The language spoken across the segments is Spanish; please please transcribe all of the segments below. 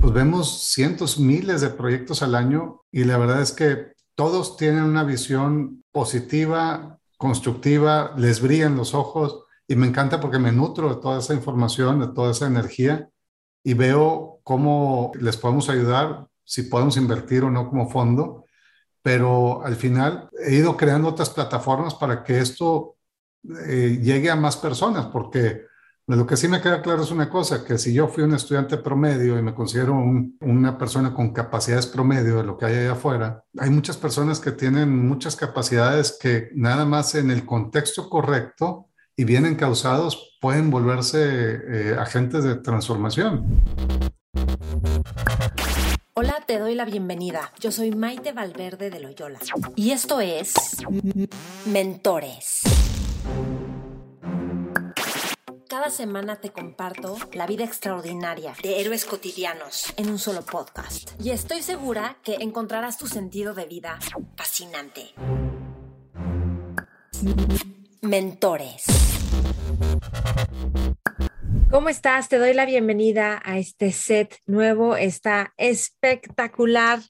Pues vemos cientos, miles de proyectos al año y la verdad es que todos tienen una visión positiva, constructiva, les brillan los ojos y me encanta porque me nutro de toda esa información, de toda esa energía y veo cómo les podemos ayudar, si podemos invertir o no como fondo, pero al final he ido creando otras plataformas para que esto eh, llegue a más personas, porque lo que sí me queda claro es una cosa, que si yo fui un estudiante promedio y me considero una persona con capacidades promedio de lo que hay allá afuera, hay muchas personas que tienen muchas capacidades que nada más en el contexto correcto y bien encausados pueden volverse eh, agentes de transformación. Hola, te doy la bienvenida. Yo soy Maite Valverde de Loyola y esto es Mentores. Cada semana te comparto la vida extraordinaria de héroes cotidianos en un solo podcast. Y estoy segura que encontrarás tu sentido de vida fascinante. Mentores. ¿Cómo estás? Te doy la bienvenida a este set nuevo. Está espectacular.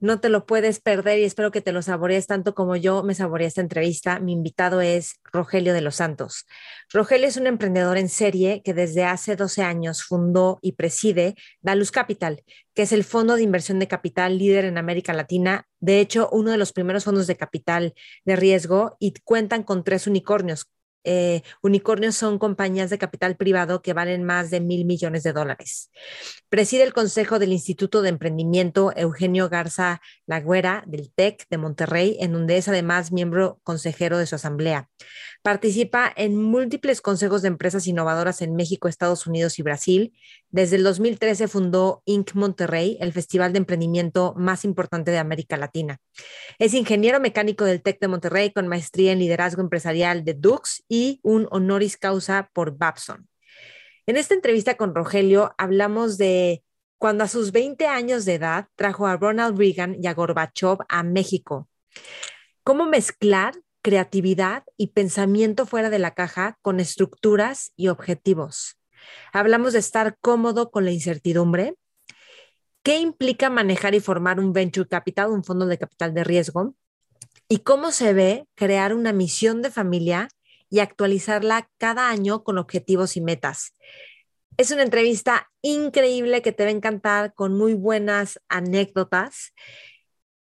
No te lo puedes perder y espero que te lo saborees tanto como yo me saboreé esta entrevista. Mi invitado es Rogelio de los Santos. Rogelio es un emprendedor en serie que desde hace 12 años fundó y preside Dalus Capital, que es el fondo de inversión de capital líder en América Latina. De hecho, uno de los primeros fondos de capital de riesgo y cuentan con tres unicornios, eh, unicornios son compañías de capital privado que valen más de mil millones de dólares. Preside el Consejo del Instituto de Emprendimiento Eugenio Garza Lagüera del TEC de Monterrey, en donde es además miembro consejero de su asamblea. Participa en múltiples consejos de empresas innovadoras en México, Estados Unidos y Brasil. Desde el 2013 fundó Inc. Monterrey, el festival de emprendimiento más importante de América Latina. Es ingeniero mecánico del TEC de Monterrey con maestría en liderazgo empresarial de Dux y un honoris causa por Babson. En esta entrevista con Rogelio hablamos de cuando a sus 20 años de edad trajo a Ronald Reagan y a Gorbachev a México. ¿Cómo mezclar creatividad y pensamiento fuera de la caja con estructuras y objetivos. Hablamos de estar cómodo con la incertidumbre. ¿Qué implica manejar y formar un venture capital, un fondo de capital de riesgo? ¿Y cómo se ve crear una misión de familia y actualizarla cada año con objetivos y metas? Es una entrevista increíble que te va a encantar con muy buenas anécdotas.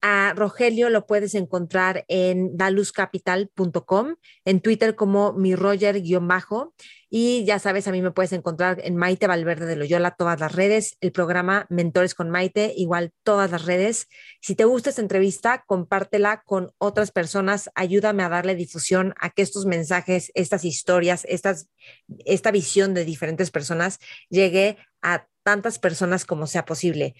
A Rogelio lo puedes encontrar en daluscapital.com, en Twitter como mi Roger-bajo. Y ya sabes, a mí me puedes encontrar en Maite Valverde de Loyola, todas las redes, el programa Mentores con Maite, igual todas las redes. Si te gusta esta entrevista, compártela con otras personas, ayúdame a darle difusión a que estos mensajes, estas historias, estas, esta visión de diferentes personas llegue a tantas personas como sea posible.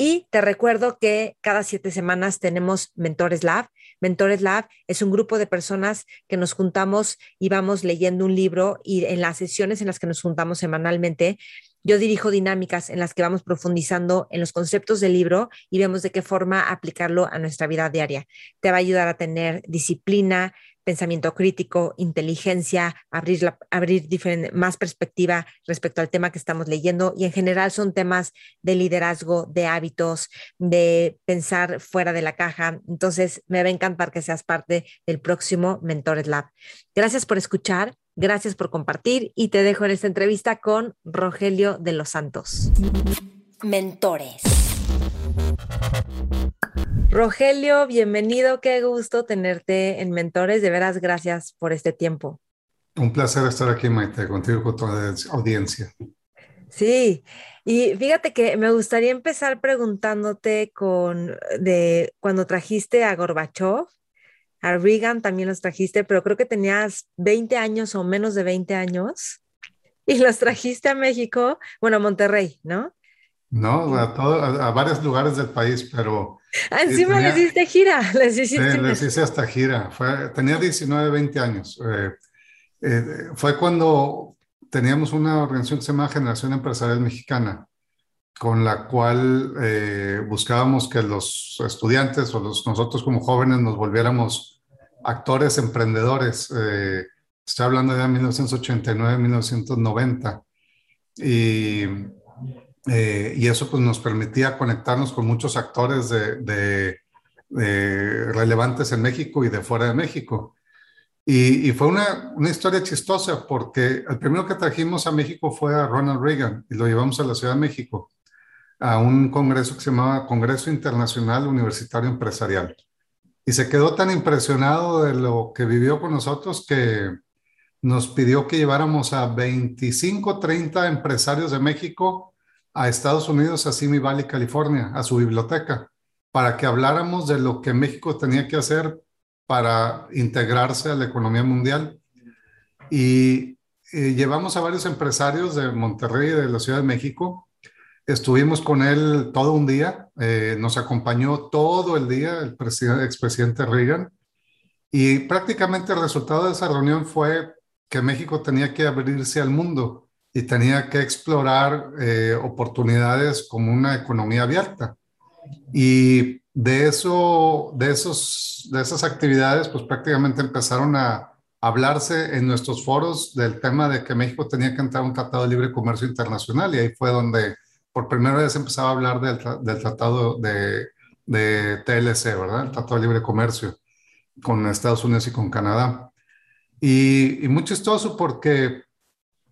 Y te recuerdo que cada siete semanas tenemos Mentores Lab. Mentores Lab es un grupo de personas que nos juntamos y vamos leyendo un libro y en las sesiones en las que nos juntamos semanalmente, yo dirijo dinámicas en las que vamos profundizando en los conceptos del libro y vemos de qué forma aplicarlo a nuestra vida diaria. Te va a ayudar a tener disciplina, pensamiento crítico, inteligencia, abrir, abrir más perspectiva respecto al tema que estamos leyendo y en general son temas de liderazgo, de hábitos, de pensar fuera de la caja. Entonces, me va a encantar que seas parte del próximo Mentores Lab. Gracias por escuchar, gracias por compartir y te dejo en esta entrevista con Rogelio de los Santos. Mentores. Rogelio, bienvenido, qué gusto tenerte en Mentores, de veras gracias por este tiempo. Un placer estar aquí, Maite, contigo, con toda la audiencia. Sí, y fíjate que me gustaría empezar preguntándote con de cuando trajiste a Gorbachev, a Reagan también los trajiste, pero creo que tenías 20 años o menos de 20 años y los trajiste a México, bueno, a Monterrey, ¿no? No, a, a, varios lugares del país, pero... Ah, encima les hiciste gira, les hiciste... Sí, les hice hasta gira. Fue, tenía 19, 20 años. Eh, eh, fue cuando teníamos una organización que se llama Generación Empresarial Mexicana, con la cual eh, buscábamos que los estudiantes o los, nosotros como jóvenes nos volviéramos actores emprendedores. estoy hablando de 1989, 1990. Y eh, y eso pues nos permitía conectarnos con muchos actores de, relevantes en México y de fuera de México. Y, fue una, una, historia chistosa porque el primero que trajimos a México fue a Ronald Reagan y lo llevamos a la Ciudad de México, a un congreso que se llamaba Congreso Internacional Universitario Empresarial. Y se quedó tan impresionado de lo que vivió con nosotros que nos pidió que lleváramos a 25, 30 empresarios de México a Estados Unidos, a Simi Valley, California, a su biblioteca, para que habláramos de lo que México tenía que hacer para integrarse a la economía mundial. Y, llevamos a varios empresarios de Monterrey y de la Ciudad de México. Estuvimos con él todo un día, eh, nos acompañó todo el día el expresidente Reagan. Y prácticamente el resultado de esa reunión fue que México tenía que abrirse al mundo y tenía que explorar eh, oportunidades como una economía abierta. Y de, eso, de, esos, de esas actividades, pues prácticamente empezaron a hablarse en nuestros foros del tema de que México tenía que entrar a un tratado de libre comercio internacional y ahí fue donde por primera vez empezaba a hablar del, tratado de, de, TLC, ¿verdad? El Tratado de Libre Comercio con Estados Unidos y con Canadá. Y, y muy chistoso porque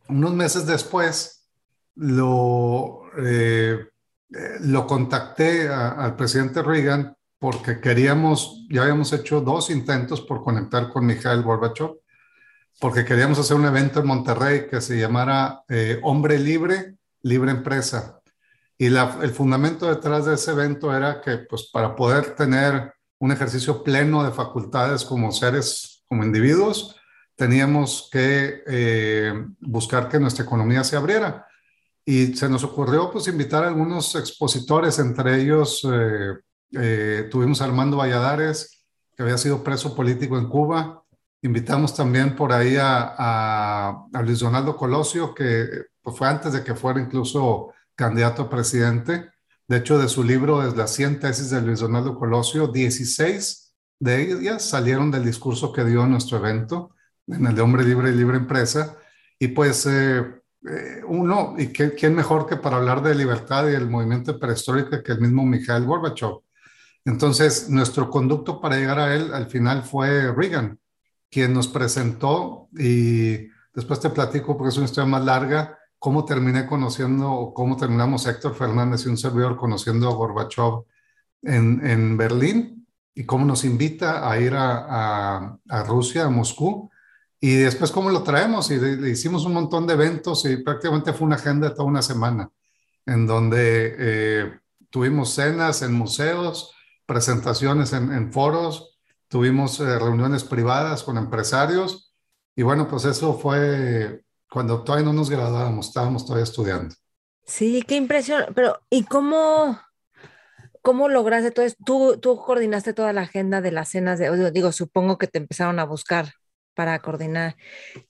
unos meses después lo, eh, lo contacté al presidente Reagan porque queríamos, ya habíamos hecho dos intentos por conectar con Mikhail Gorbachev, porque queríamos hacer un evento en Monterrey que se llamara eh, Hombre Libre, Libre Empresa. Y el fundamento detrás de ese evento era que, pues, para poder tener un ejercicio pleno de facultades como seres, como individuos, teníamos que eh, buscar que nuestra economía se abriera. Y se nos ocurrió pues invitar a algunos expositores, entre ellos eh, eh, tuvimos a Armando Valladares, que había sido preso político en Cuba. Invitamos también por ahí a, a, Luis Donaldo Colosio, que pues, fue antes de que fuera incluso candidato a presidente. De hecho, de su libro, de las 100 tesis de Luis Donaldo Colosio, 16 de ellas salieron del discurso que dio en nuestro evento en el de Hombre Libre y Libre Empresa. Y pues eh, eh, uno, y qué, quién mejor que para hablar de libertad y el movimiento perestroika que el mismo Mikhail Gorbachev. Entonces, nuestro conducto para llegar a él al final fue Reagan, quien nos presentó y después te platico porque es una historia más larga, cómo terminé conociendo o cómo terminamos Héctor Fernández y un servidor conociendo a Gorbachev en, en Berlín y cómo nos invita a ir a, a, a Rusia, a Moscú, y después, ¿cómo lo traemos? Y le, hicimos un montón de eventos y prácticamente fue una agenda de toda una semana, en donde eh, tuvimos cenas en museos, presentaciones en, foros, tuvimos eh, reuniones privadas con empresarios. Y bueno, pues eso fue cuando todavía no nos graduábamos, estábamos todavía estudiando. Sí, qué impresión. Pero, ¿y cómo, cómo lograste todo esto? ¿Tú, tú coordinaste toda la agenda de las cenas de, digo, supongo que te empezaron a buscar para coordinar.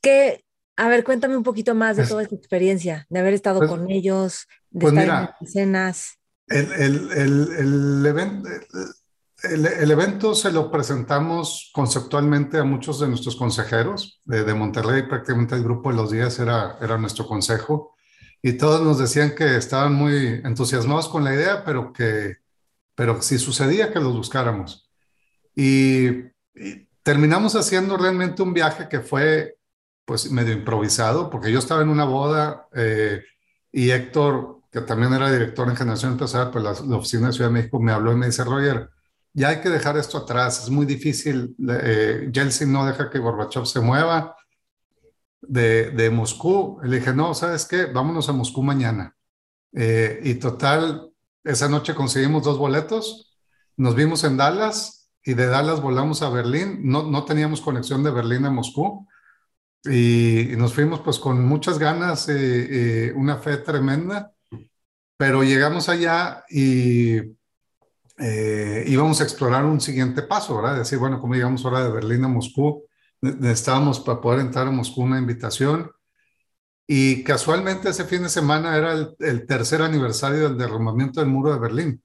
¿Qué, a ver, cuéntame un poquito más de toda esta experiencia, de haber estado pues, con ellos, de pues estar en las escenas. El, el, el, evento, el, evento se lo presentamos conceptualmente a muchos de nuestros consejeros de, de, Monterrey, prácticamente el grupo de los días era, era nuestro consejo, y todos nos decían que estaban muy entusiasmados con la idea, pero que pero si sucedía que los buscáramos. Y, y terminamos haciendo realmente un viaje que fue pues medio improvisado, porque yo estaba en una boda eh, y Héctor, que también era director en Generación Empresarial, pues la, la, oficina de Ciudad de México me habló y me dice, Roger, ya hay que dejar esto atrás, es muy difícil, eh, Yeltsin no deja que Gorbachev se mueva de, de Moscú. Le dije, no, ¿sabes qué? Vámonos a Moscú mañana. Eh, y total, esa noche conseguimos dos boletos, nos vimos en Dallas y de Dallas volamos a Berlín. No, no teníamos conexión de Berlín a Moscú y, nos fuimos pues con muchas ganas, eh, eh, una fe tremenda, pero llegamos allá y eh, íbamos a explorar un siguiente paso, ¿verdad? Decir, bueno, como llegamos ahora de Berlín a Moscú, necesitábamos para poder entrar a Moscú una invitación. Y casualmente ese fin de semana era el, el tercer aniversario del derrumbamiento del muro de Berlín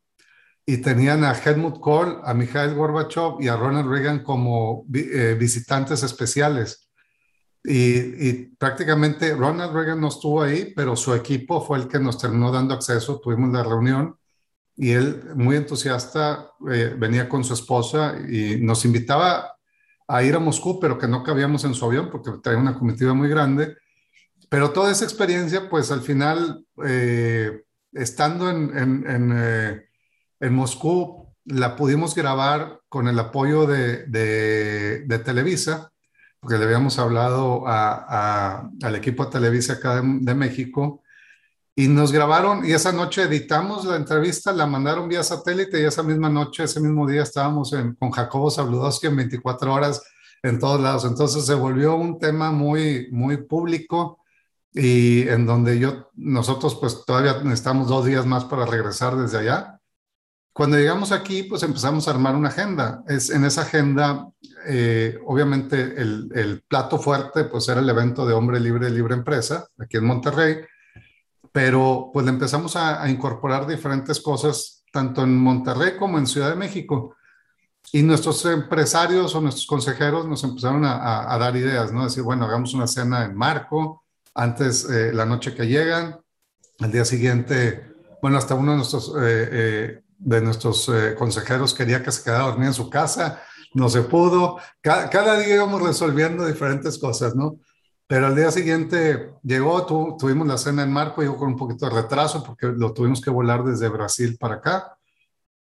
y tenían a Helmut Kohl, a Mikhail Gorbachev y a Ronald Reagan como eh, visitantes especiales. y, prácticamente Ronald Reagan no estuvo ahí, pero su equipo fue el que nos terminó dando acceso, tuvimos la reunión y él, muy entusiasta, eh, venía con su esposa y nos invitaba a ir a Moscú, pero que no cabíamos en su avión porque traía una comitiva muy grande. Pero toda esa experiencia, pues al final, eh, estando en, en, en, en Moscú, la pudimos grabar con el apoyo de, de, Televisa, porque le habíamos hablado a, al equipo de Televisa acá de, México, y nos grabaron, y esa noche editamos la entrevista, la mandaron vía satélite, y esa misma noche, ese mismo día estábamos con Jacobo Sabludowski en 24 horas en todos lados. Entonces se volvió un tema muy, muy público y en donde yo, nosotros pues todavía necesitamos dos días más para regresar desde allá cuando llegamos aquí, pues empezamos a armar una agenda. Es, en esa agenda, eh, obviamente, el, el, plato fuerte, pues era el evento de Hombre Libre, Libre Empresa, aquí en Monterrey, pero pues le empezamos a, incorporar diferentes cosas, tanto en Monterrey como en Ciudad de México. Y nuestros empresarios o nuestros consejeros nos empezaron a, a, dar ideas, ¿no? Decir, bueno, hagamos una cena en Marco, antes eh, la noche que llegan, al día siguiente, bueno, hasta uno de nuestros eh, de nuestros eh, consejeros quería que se quedara dormida en su casa, no se pudo. Cada, día íbamos resolviendo diferentes cosas, ¿no? Pero al día siguiente llegó, tuvimos la cena en Marco, llegó con un poquito de retraso porque lo tuvimos que volar desde Brasil para acá.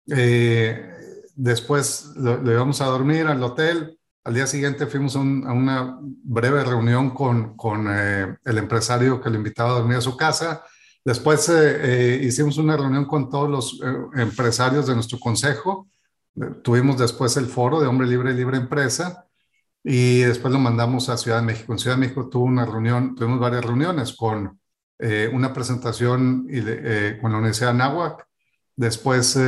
Eh, después lo, íbamos a dormir al hotel. Al día siguiente fuimos a, una breve reunión con, con eh, el empresario que le invitaba a dormir a su casa Después eh, eh, hicimos una reunión con todos los eh, empresarios de nuestro consejo. tuvimos después el foro de Hombre Libre Libre Empresa y después lo mandamos a Ciudad de México. En Ciudad de México tuvo una reunión, tuvimos varias reuniones con una presentación con la Universidad de Anáhuac. Después,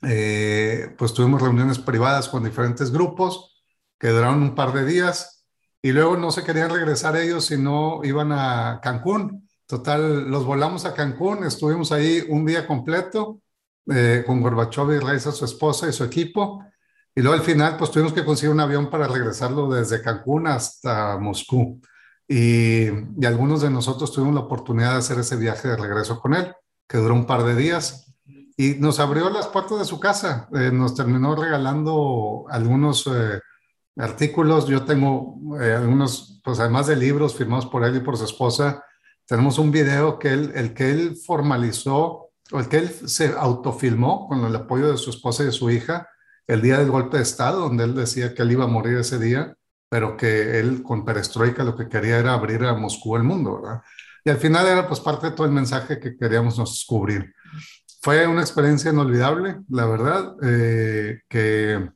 pues tuvimos reuniones privadas con diferentes grupos que duraron un par de días y luego no se querían regresar ellos si no iban a Cancún. Total, los volamos a Cancún, estuvimos ahí un día completo eh, con Gorbachev y su esposa y su equipo. Y luego al final, pues tuvimos que conseguir un avión para regresarlo desde Cancún hasta Moscú. Y, algunos de nosotros tuvimos la oportunidad de hacer ese viaje de regreso con él, que duró un par de días. Y nos abrió las puertas de su casa. Eh, nos terminó regalando algunos eh, artículos. Yo tengo algunos, pues además de libros firmados por él y por su esposa, tenemos un video que él, el que él formalizó, o el que él se autofilmó con el apoyo de su esposa y de su hija, el día del golpe de Estado, donde él decía que él iba a morir ese día, pero que él con perestroika lo que quería era abrir a Moscú el mundo, ¿verdad? Y al final era pues parte de todo el mensaje que queríamos descubrir. Fue una experiencia inolvidable, la verdad, eh, que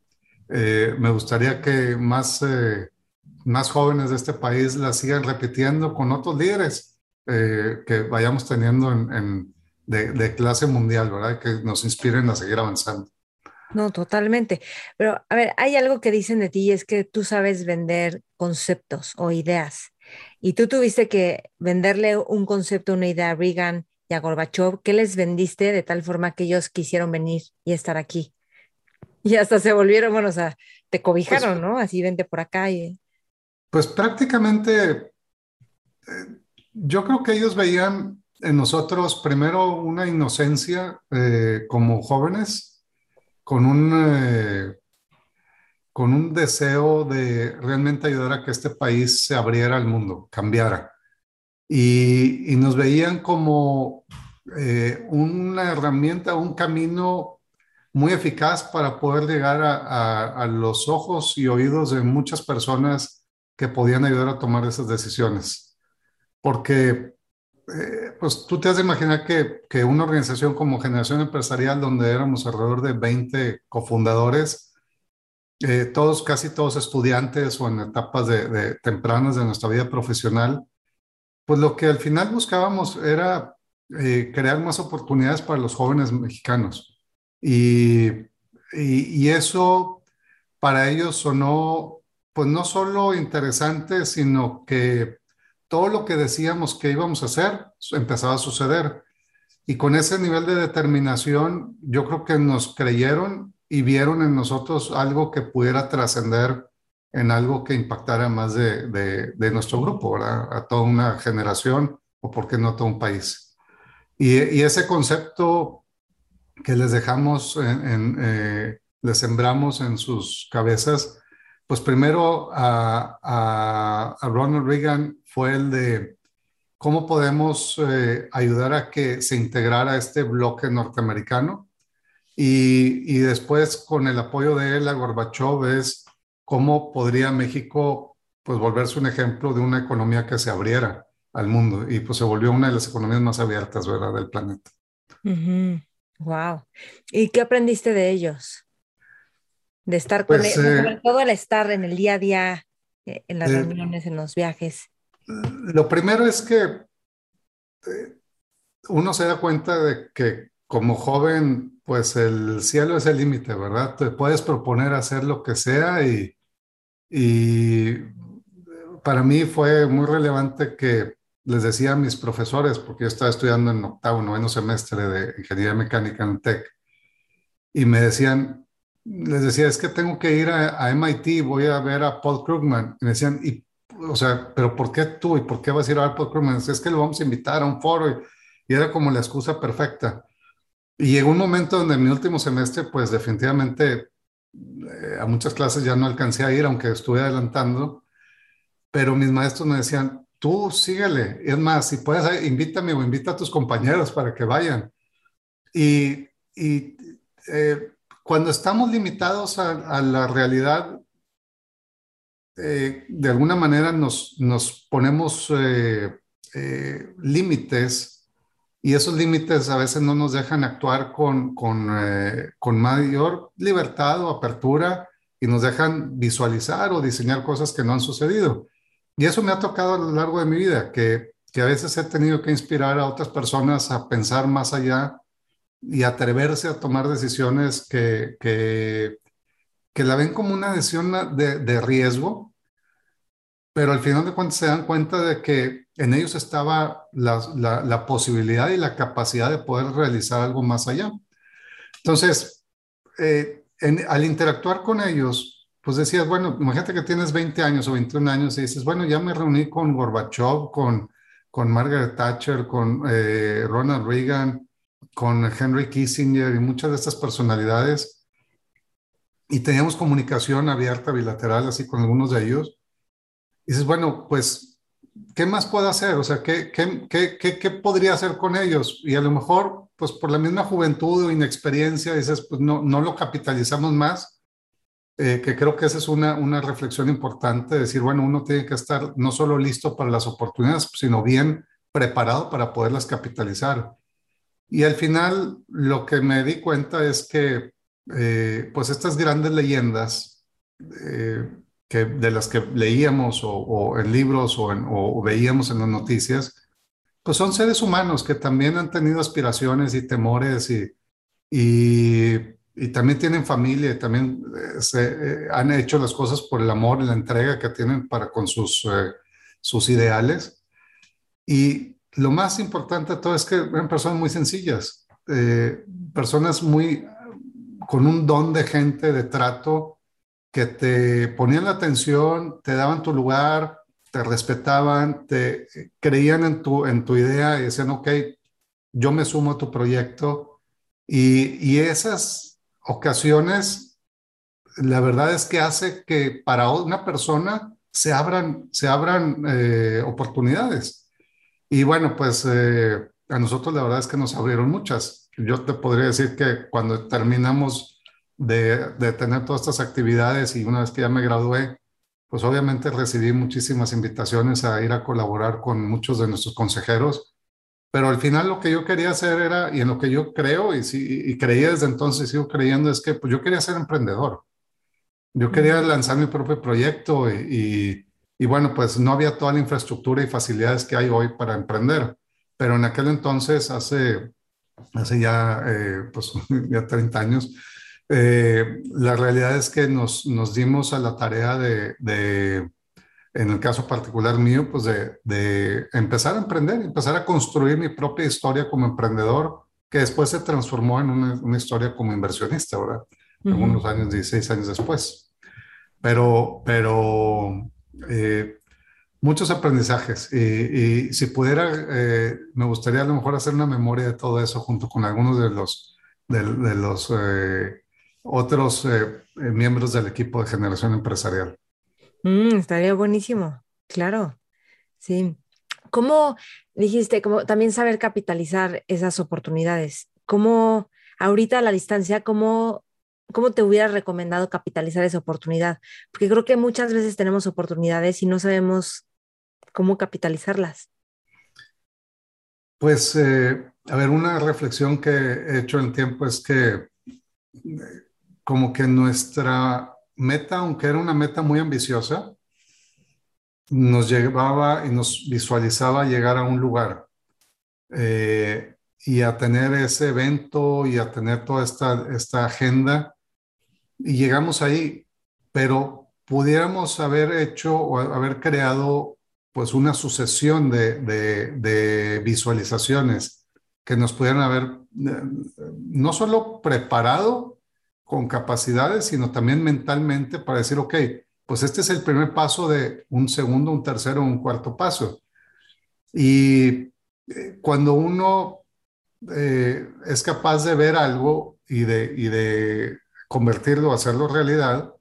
eh, me gustaría que más, eh, más jóvenes de este país la sigan repitiendo con otros líderes eh, que vayamos teniendo en, de, clase mundial, ¿verdad? Que nos inspiren a seguir avanzando. No, totalmente. Pero, a ver, hay algo que dicen de ti y es que tú sabes vender conceptos o ideas. Y tú tuviste que venderle un concepto, una idea a Reagan y a Gorbachev. ¿Qué les vendiste de tal forma que ellos quisieron venir y estar aquí? Y hasta se volvieron, bueno, o sea, te cobijaron, pues ¿no? Así vente por acá. Y... Pues prácticamente eh, yo creo que ellos veían en nosotros primero una inocencia eh, como jóvenes, con un, eh, con un deseo de realmente ayudar a que este país se abriera al mundo, cambiara. Y, nos veían como eh, una herramienta, un camino muy eficaz para poder llegar a los ojos y oídos de muchas personas que podían ayudar a tomar esas decisiones porque eh, pues tú te has de imaginar que, que, una organización como Generación Empresarial, donde éramos alrededor de 20 cofundadores, eh, todos, casi todos estudiantes o en etapas de, tempranas de nuestra vida profesional, pues lo que al final buscábamos era eh, crear más oportunidades para los jóvenes mexicanos. Y, y, y eso para ellos sonó, pues no solo interesante, sino que todo lo que decíamos que íbamos a hacer empezaba a suceder. Y con ese nivel de determinación, yo creo que nos creyeron y vieron en nosotros algo que pudiera trascender en algo que impactara más de, nuestro grupo, ¿verdad? A toda una generación o, por qué no, a todo un país. Y, y ese concepto que les dejamos, en, eh, les sembramos en sus cabezas, pues primero a, Ronald Reagan fue el de cómo podemos eh, ayudar a que se integrara este bloque norteamericano. Y, y, después, con el apoyo de él a Gorbachev, es cómo podría México pues volverse un ejemplo de una economía que se abriera al mundo y pues se volvió una de las economías más abiertas, del planeta. Wow. ¿Y qué aprendiste de ellos? De estar con pues, ellos, sobre eh, todo el estar en el día a día, eh, en las eh, reuniones, en los viajes. Lo primero es que uno se da cuenta de que como joven, pues el cielo es el límite, ¿verdad? Te puedes proponer hacer lo que sea y, y para mí fue muy relevante que les decía a mis profesores, porque yo estaba estudiando en octavo, noveno semestre de ingeniería mecánica en TEC, y me decían, les decía, es que tengo que ir a, MIT, voy a ver a Paul Krugman. Y me decían, y, o sea, pero ¿por qué tú y por qué vas a ir a ver a Paul Krugman? Es que lo vamos a invitar a un foro y, y era como la excusa perfecta. Y llegó un momento donde en mi último semestre, pues definitivamente eh, a muchas clases ya no alcancé a ir, aunque estuve adelantando, pero mis maestros me decían, tú síguele, es más, si puedes, invítame o invita a tus compañeros para que vayan. Y, y eh, cuando estamos limitados a, la realidad, eh, de alguna manera nos, nos ponemos límites y esos límites a veces no nos dejan actuar con, con, eh, con, mayor libertad o apertura y nos dejan visualizar o diseñar cosas que no han sucedido. Y eso me ha tocado a lo largo de mi vida, que, que a veces he tenido que inspirar a otras personas a pensar más allá y atreverse a tomar decisiones que, que, la ven como una decisión de, de riesgo, pero al final de cuentas se dan cuenta de que en ellos estaba la, posibilidad y la capacidad de poder realizar algo más allá. Entonces, eh, al interactuar con ellos, pues decías, bueno, imagínate que tienes 20 años o 21 años y dices, bueno, ya me reuní con Gorbachev, con, con Margaret Thatcher, con eh, Ronald Reagan, con Henry Kissinger y muchas de estas personalidades. Y teníamos comunicación abierta, bilateral, así con algunos de ellos. Y dices, bueno, pues, ¿qué más puedo hacer? O sea, ¿qué, qué, qué, qué, podría hacer con ellos? Y a lo mejor, pues por la misma juventud o inexperiencia, dices, pues no, no lo capitalizamos más. Eh, que creo que esa es una, una reflexión importante, decir, bueno, uno tiene que estar no solo listo para las oportunidades, sino bien preparado para poderlas capitalizar. Y al final, lo que me di cuenta es que, eh, pues estas grandes leyendas, eh, de las que leíamos o, en libros o, o, veíamos en las noticias, pues son seres humanos que también han tenido aspiraciones y temores y, y, y también tienen familia y también eh, se, eh, han hecho las cosas por el amor y la entrega que tienen para con sus, eh, sus ideales. Y lo más importante de todo es que eran personas muy sencillas, personas muy con un don de gente, de trato, que te ponían la atención, te daban tu lugar, te respetaban, te creían en tu, en tu idea y decían, ok, yo me sumo a tu proyecto. Y, y esas ocasiones, la verdad es que hace que para una persona se abran, se abran eh, oportunidades. Y bueno, pues eh, a nosotros la verdad es que nos abrieron muchas. Yo te podría decir que cuando terminamos de, tener todas estas actividades y una vez que ya me gradué, pues obviamente recibí muchísimas invitaciones a ir a colaborar con muchos de nuestros consejeros, pero al final lo que yo quería hacer era, y en lo que yo creo y, sí, y creía desde entonces, sigo creyendo, es que pues yo quería ser emprendedor. Yo quería lanzar mi propio proyecto y, y, bueno, pues no había toda la infraestructura y facilidades que hay hoy para emprender, pero en aquel entonces, hace, hace ya, eh, pues, ya 30 años, eh, la realidad es que nos, nos dimos a la tarea de, de, en el caso particular mío, pues de, de, empezar a emprender, empezar a construir mi propia historia como emprendedor, que después se transformó en una, una historia como inversionista, ¿verdad? Algunos años, 16 años después. pero, pero eh, muchos aprendizajes. Y, si pudiera, eh, me gustaría a lo mejor hacer una memoria de todo eso junto con algunos de los, de, los eh, otros miembros del equipo de generación empresarial. Mm, estaría buenísimo, claro. Sí. ¿Cómo dijiste, también saber capitalizar esas oportunidades? ¿Cómo ahorita a la distancia, cómo, cómo te hubiera recomendado capitalizar esa oportunidad? Porque creo que muchas veces tenemos oportunidades y no sabemos cómo capitalizarlas. Pues, eh, a ver, una reflexión que he hecho en tiempo es que como que nuestra meta, aunque era una meta muy ambiciosa, nos llevaba y nos visualizaba llegar a un lugar eh, y a tener ese evento y a tener toda esta, esta agenda. Y llegamos ahí, pero pudiéramos haber hecho o haber creado pues una sucesión de, visualizaciones que nos pudieran haber eh, no solo preparado con capacidades, sino también mentalmente para decir, ok, pues este es el primer paso de un segundo, un tercero, un cuarto paso. Y eh, cuando uno eh, es capaz de ver algo y de convertirlo, hacerlo realidad,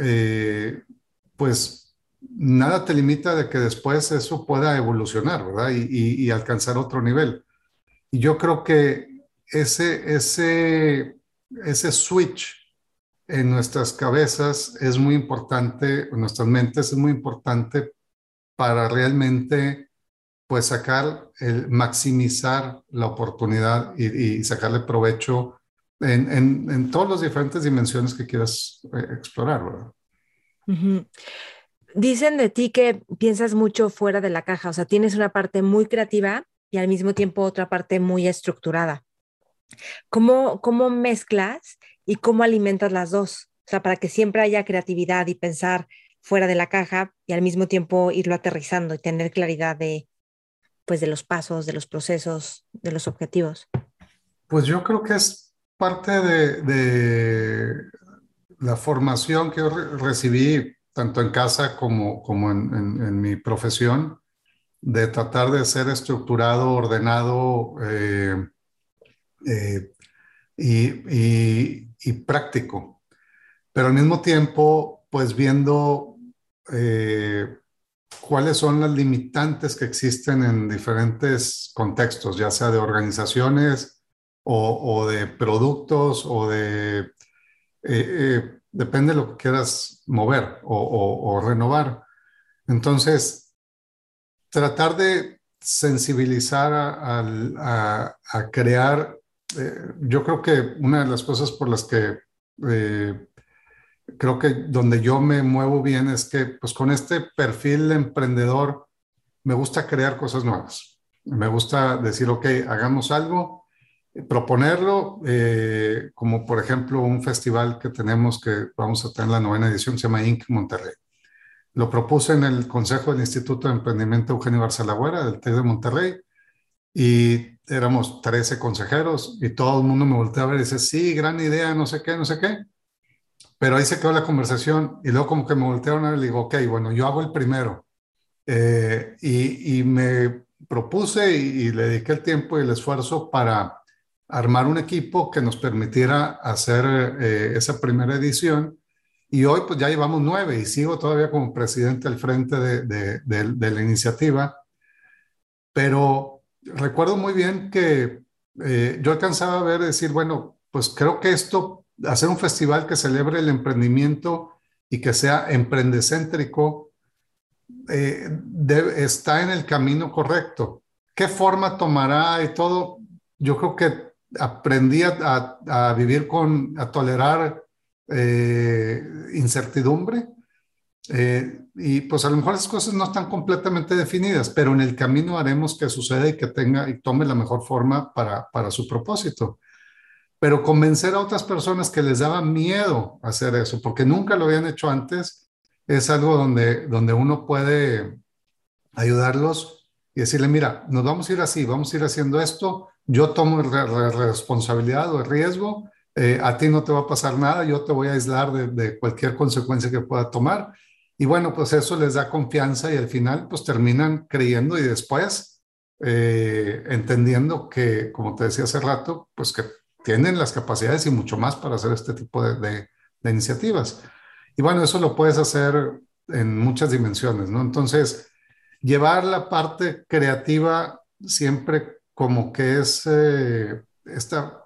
eh, pues nada te limita de que después eso pueda evolucionar, ¿verdad? Y, y, alcanzar otro nivel. Y yo creo que ese, ese, ese switch en nuestras cabezas es muy importante, en nuestras mentes es muy importante para realmente pues sacar, el, maximizar la oportunidad y, sacarle provecho en, en, en, todas las diferentes dimensiones que quieras eh, explorar, ¿verdad? Dicen de ti que piensas mucho fuera de la caja, o sea, tienes una parte muy creativa y al mismo tiempo otra parte muy estructurada. ¿Cómo, cómo mezclas y cómo alimentas las dos. O sea, para que siempre haya creatividad y pensar fuera de la caja y al mismo tiempo irlo aterrizando y tener claridad de, pues, de los pasos, de los procesos, de los objetivos. Pues yo creo que es parte de, la formación que recibí tanto en casa como, en, mi profesión, de tratar de ser estructurado, ordenado eh, eh, y, y práctico, pero al mismo tiempo, pues viendo eh, cuáles son las limitantes que existen en diferentes contextos, ya sea de organizaciones o, de productos o de... Eh, eh, depende de lo que quieras mover o, renovar. Entonces, tratar de sensibilizar a, crear eh, yo creo que una de las cosas por las que creo que donde yo me muevo bien es que pues con este perfil emprendedor me gusta crear cosas nuevas. Me gusta decir, ok, hagamos algo, proponerlo, eh, como por ejemplo un festival que tenemos que vamos a tener la novena edición, se llama Inc. Monterrey. Lo propuse en el Consejo del Instituto de Emprendimiento Eugenio Barcelagüera del TEC de Monterrey y éramos 13 consejeros y todo el mundo me volteaba a ver y dice, sí, gran idea, no sé qué, no sé qué. Pero ahí se quedó la conversación y luego como que me voltearon a ver y le digo, ok, bueno, yo hago el primero. Eh, y, y, me propuse y, le dediqué el tiempo y el esfuerzo para armar un equipo que nos permitiera hacer eh, esa primera edición. Y hoy pues ya llevamos nueve y sigo todavía como presidente al frente de, de, de la iniciativa. Pero recuerdo muy bien que eh, yo alcanzaba a ver, decir, bueno, pues creo que esto, hacer un festival que celebre el emprendimiento y que sea emprendecéntrico, eh, está en el camino correcto. ¿Qué forma tomará y todo? Yo creo que aprendí a, vivir con, a tolerar eh, incertidumbre eh, y pues a lo mejor las cosas no están completamente definidas, pero en el camino haremos que suceda y que tenga y tome la mejor forma para, para su propósito. Pero convencer a otras personas que les daba miedo hacer eso, porque nunca lo habían hecho antes, es algo donde, donde uno puede ayudarlos y decirle, mira, nos vamos a ir así, vamos a ir haciendo esto, yo tomo la responsabilidad o el riesgo, eh, a ti no te va a pasar nada, yo te voy a aislar de, cualquier consecuencia que pueda tomar. Y bueno, pues eso les da confianza y al final pues terminan creyendo y después eh, entendiendo que, como te decía hace rato, pues que tienen las capacidades y mucho más para hacer este tipo de, de, de iniciativas. Y bueno, eso lo puedes hacer en muchas dimensiones, ¿no? Entonces, llevar la parte creativa siempre como que es eh, esta,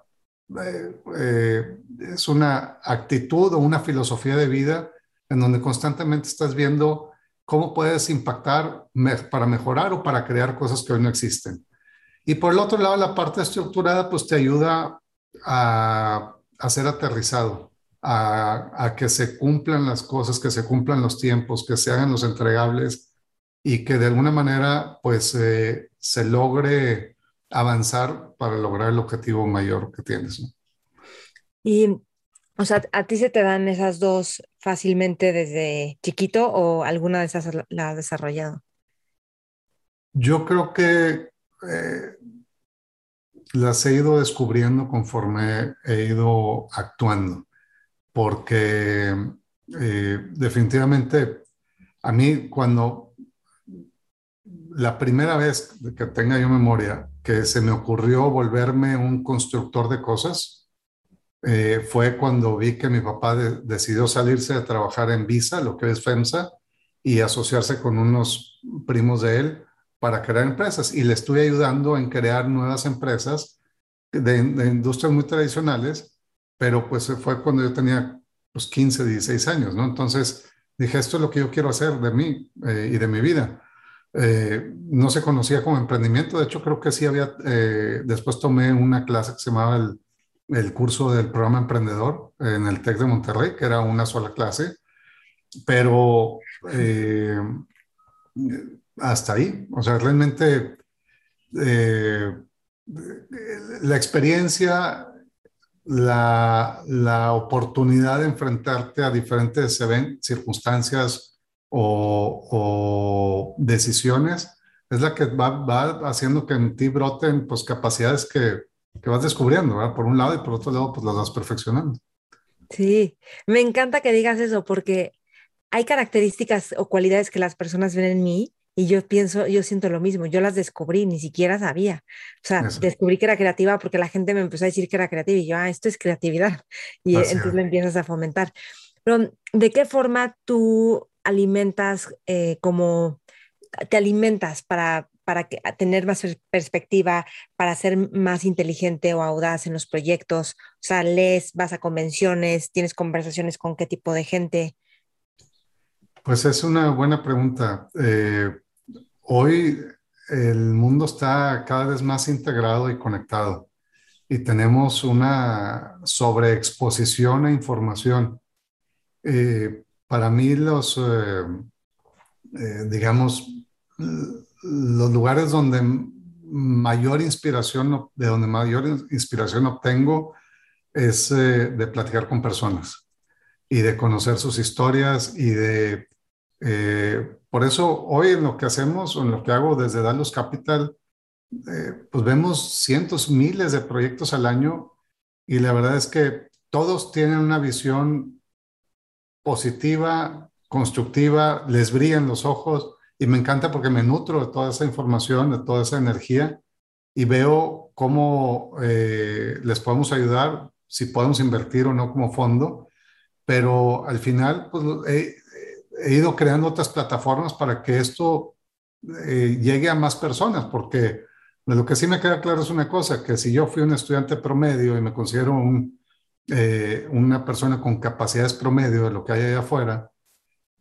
eh, eh, es una actitud o una filosofía de vida en donde constantemente estás viendo cómo puedes impactar para mejorar o para crear cosas que hoy no existen. Y por el otro lado, la parte estructurada pues te ayuda a, a ser aterrizado, a, a, que se cumplan las cosas, que se cumplan los tiempos, que se hagan los entregables y que de alguna manera pues eh, se logre avanzar para lograr el objetivo mayor que tienes. ¿no? Y, o sea, ¿a ti se te dan esas dos fácilmente desde chiquito o alguna de esas la has desarrollado? Yo creo que eh, las he ido descubriendo conforme he ido actuando, porque eh, definitivamente a mí cuando la primera vez que tenga yo memoria que se me ocurrió volverme un constructor de cosas eh, fue cuando vi que mi papá de, decidió salirse a trabajar en Visa, lo que es FEMSA, y asociarse con unos primos de él para crear empresas. Y le estuve ayudando en crear nuevas empresas de, de industrias muy tradicionales, pero pues fue cuando yo tenía pues 15, 16 años, ¿no? Entonces dije, esto es lo que yo quiero hacer de mí eh, y de mi vida. Eh, no se conocía como emprendimiento, de hecho creo que sí había, eh, después tomé una clase que se llamaba el, el, curso del programa emprendedor en el TEC de Monterrey, que era una sola clase, pero eh, hasta ahí, o sea, realmente eh, la experiencia, la, la, oportunidad de enfrentarte a diferentes circunstancias, o, o decisiones es la que va, va, haciendo que en ti broten pues capacidades que, que vas descubriendo, ¿verdad? Por un lado y por otro lado pues las vas perfeccionando. Sí, me encanta que digas eso porque hay características o cualidades que las personas ven en mí y yo pienso, yo siento lo mismo, yo las descubrí, ni siquiera sabía. O sea, eso. descubrí que era creativa porque la gente me empezó a decir que era creativa y yo, ah, esto es creatividad. Y Así entonces lo empiezas a fomentar. Pero, ¿de qué forma tú alimentas eh, como, te alimentas para, para que, tener más perspectiva, para ser más inteligente o audaz en los proyectos? O sea, lees, vas a convenciones, tienes conversaciones con qué tipo de gente. Pues es una buena pregunta. Eh, hoy el mundo está cada vez más integrado y conectado y tenemos una sobreexposición a información. Eh, para mí los, eh, eh, digamos, los lugares donde mayor inspiración, de donde mayor inspiración obtengo, es eh, de platicar con personas y de conocer sus historias y de... Por eso hoy en lo que hacemos o en lo que hago desde Dallas Capital, pues vemos cientos, miles de proyectos al año y la verdad es que todos tienen una visión positiva, constructiva, les brillan los ojos y me encanta porque me nutro de toda esa información, de toda esa energía y veo cómo eh, les podemos ayudar, si podemos invertir o no como fondo, pero al final pues, he, ido creando otras plataformas para que esto eh, llegue a más personas, porque lo que sí me queda claro es una cosa, que si yo fui un estudiante promedio y me considero un, eh, una persona con capacidades promedio de lo que hay allá afuera,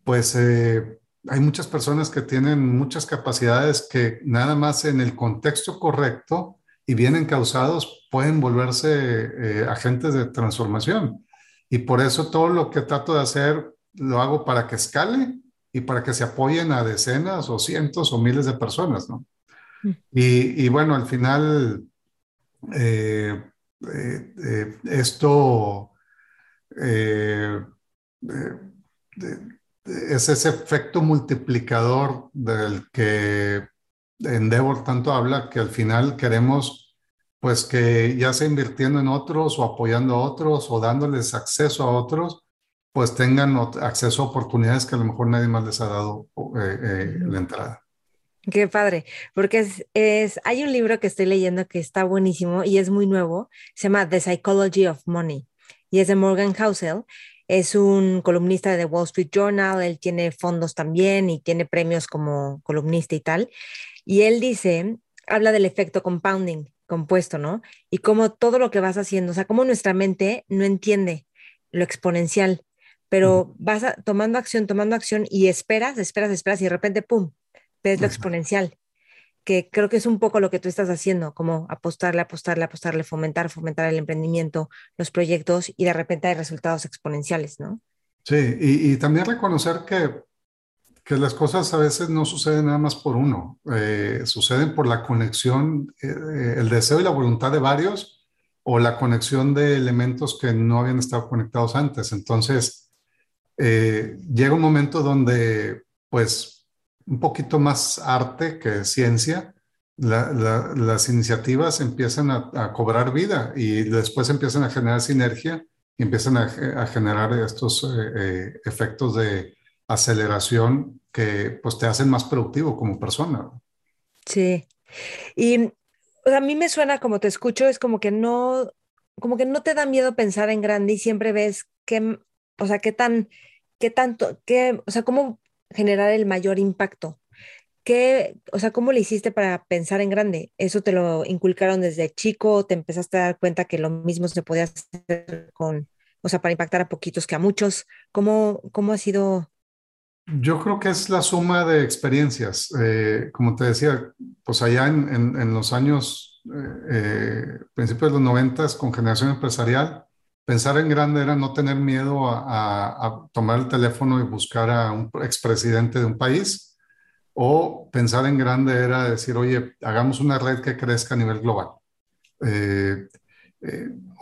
pues eh, hay muchas personas que tienen muchas capacidades que nada más en el contexto correcto y bien encausados pueden volverse eh, agentes de transformación. Y por eso todo lo que trato de hacer lo hago para que escale y para que se apoyen a decenas o cientos o miles de personas, ¿no? Mm. Y, y, bueno, al final, eh, eh, eh, esto eh, es ese efecto multiplicador del que Endeavor tanto habla, que al final queremos pues que ya sea invirtiendo en otros o apoyando a otros o dándoles acceso a otros, pues tengan acceso a oportunidades que a lo mejor nadie más les ha dado la entrada. Qué padre, porque es, es, hay un libro que estoy leyendo que está buenísimo y es muy nuevo, se llama The Psychology of Money y es de Morgan Housel. Es un columnista de The Wall Street Journal, él tiene fondos también y tiene premios como columnista y tal. Y él dice, habla del efecto compounding, compuesto, ¿no? Y cómo todo lo que vas haciendo, o sea, cómo nuestra mente no entiende lo exponencial, pero vas tomando acción, tomando acción y esperas, esperas, esperas y de repente, ¡pum!, ves lo exponencial, que creo que es un poco lo que tú estás haciendo, como apostarle, apostarle, apostarle, fomentar, fomentar el emprendimiento, los proyectos y de repente hay resultados exponenciales, ¿no? Sí, y, y también reconocer que que las cosas a veces no suceden nada más por uno, eh, suceden por la conexión, eh, el deseo y la voluntad de varios o la conexión de elementos que no habían estado conectados antes. Entonces, eh, llega un momento donde, pues, un poquito más arte que ciencia, las iniciativas empiezan a, cobrar vida y después empiezan a generar sinergia y empiezan a, a generar estos efectos de aceleración que pues te hacen más productivo como persona. Sí. Y a mí me suena como te escucho, es como que no, como que no te da miedo pensar en grande y siempre ves qué, o sea, qué tan, qué tanto, qué, o sea, cómo generar el mayor impacto. ¿Qué, o sea, cómo le hiciste para pensar en grande? ¿Eso te lo inculcaron desde chico? ¿Te empezaste a dar cuenta que lo mismo se podía hacer con, o sea, para impactar a poquitos que a muchos? ¿Cómo, cómo ha sido yo creo que es la suma de experiencias. Eh, como te decía, pues allá en, los años, eh, eh, principios de los noventas, con generación empresarial, pensar en grande era no tener miedo a, tomar el teléfono y buscar a un expresidente de un país, o pensar en grande era decir, oye, hagamos una red que crezca a nivel global.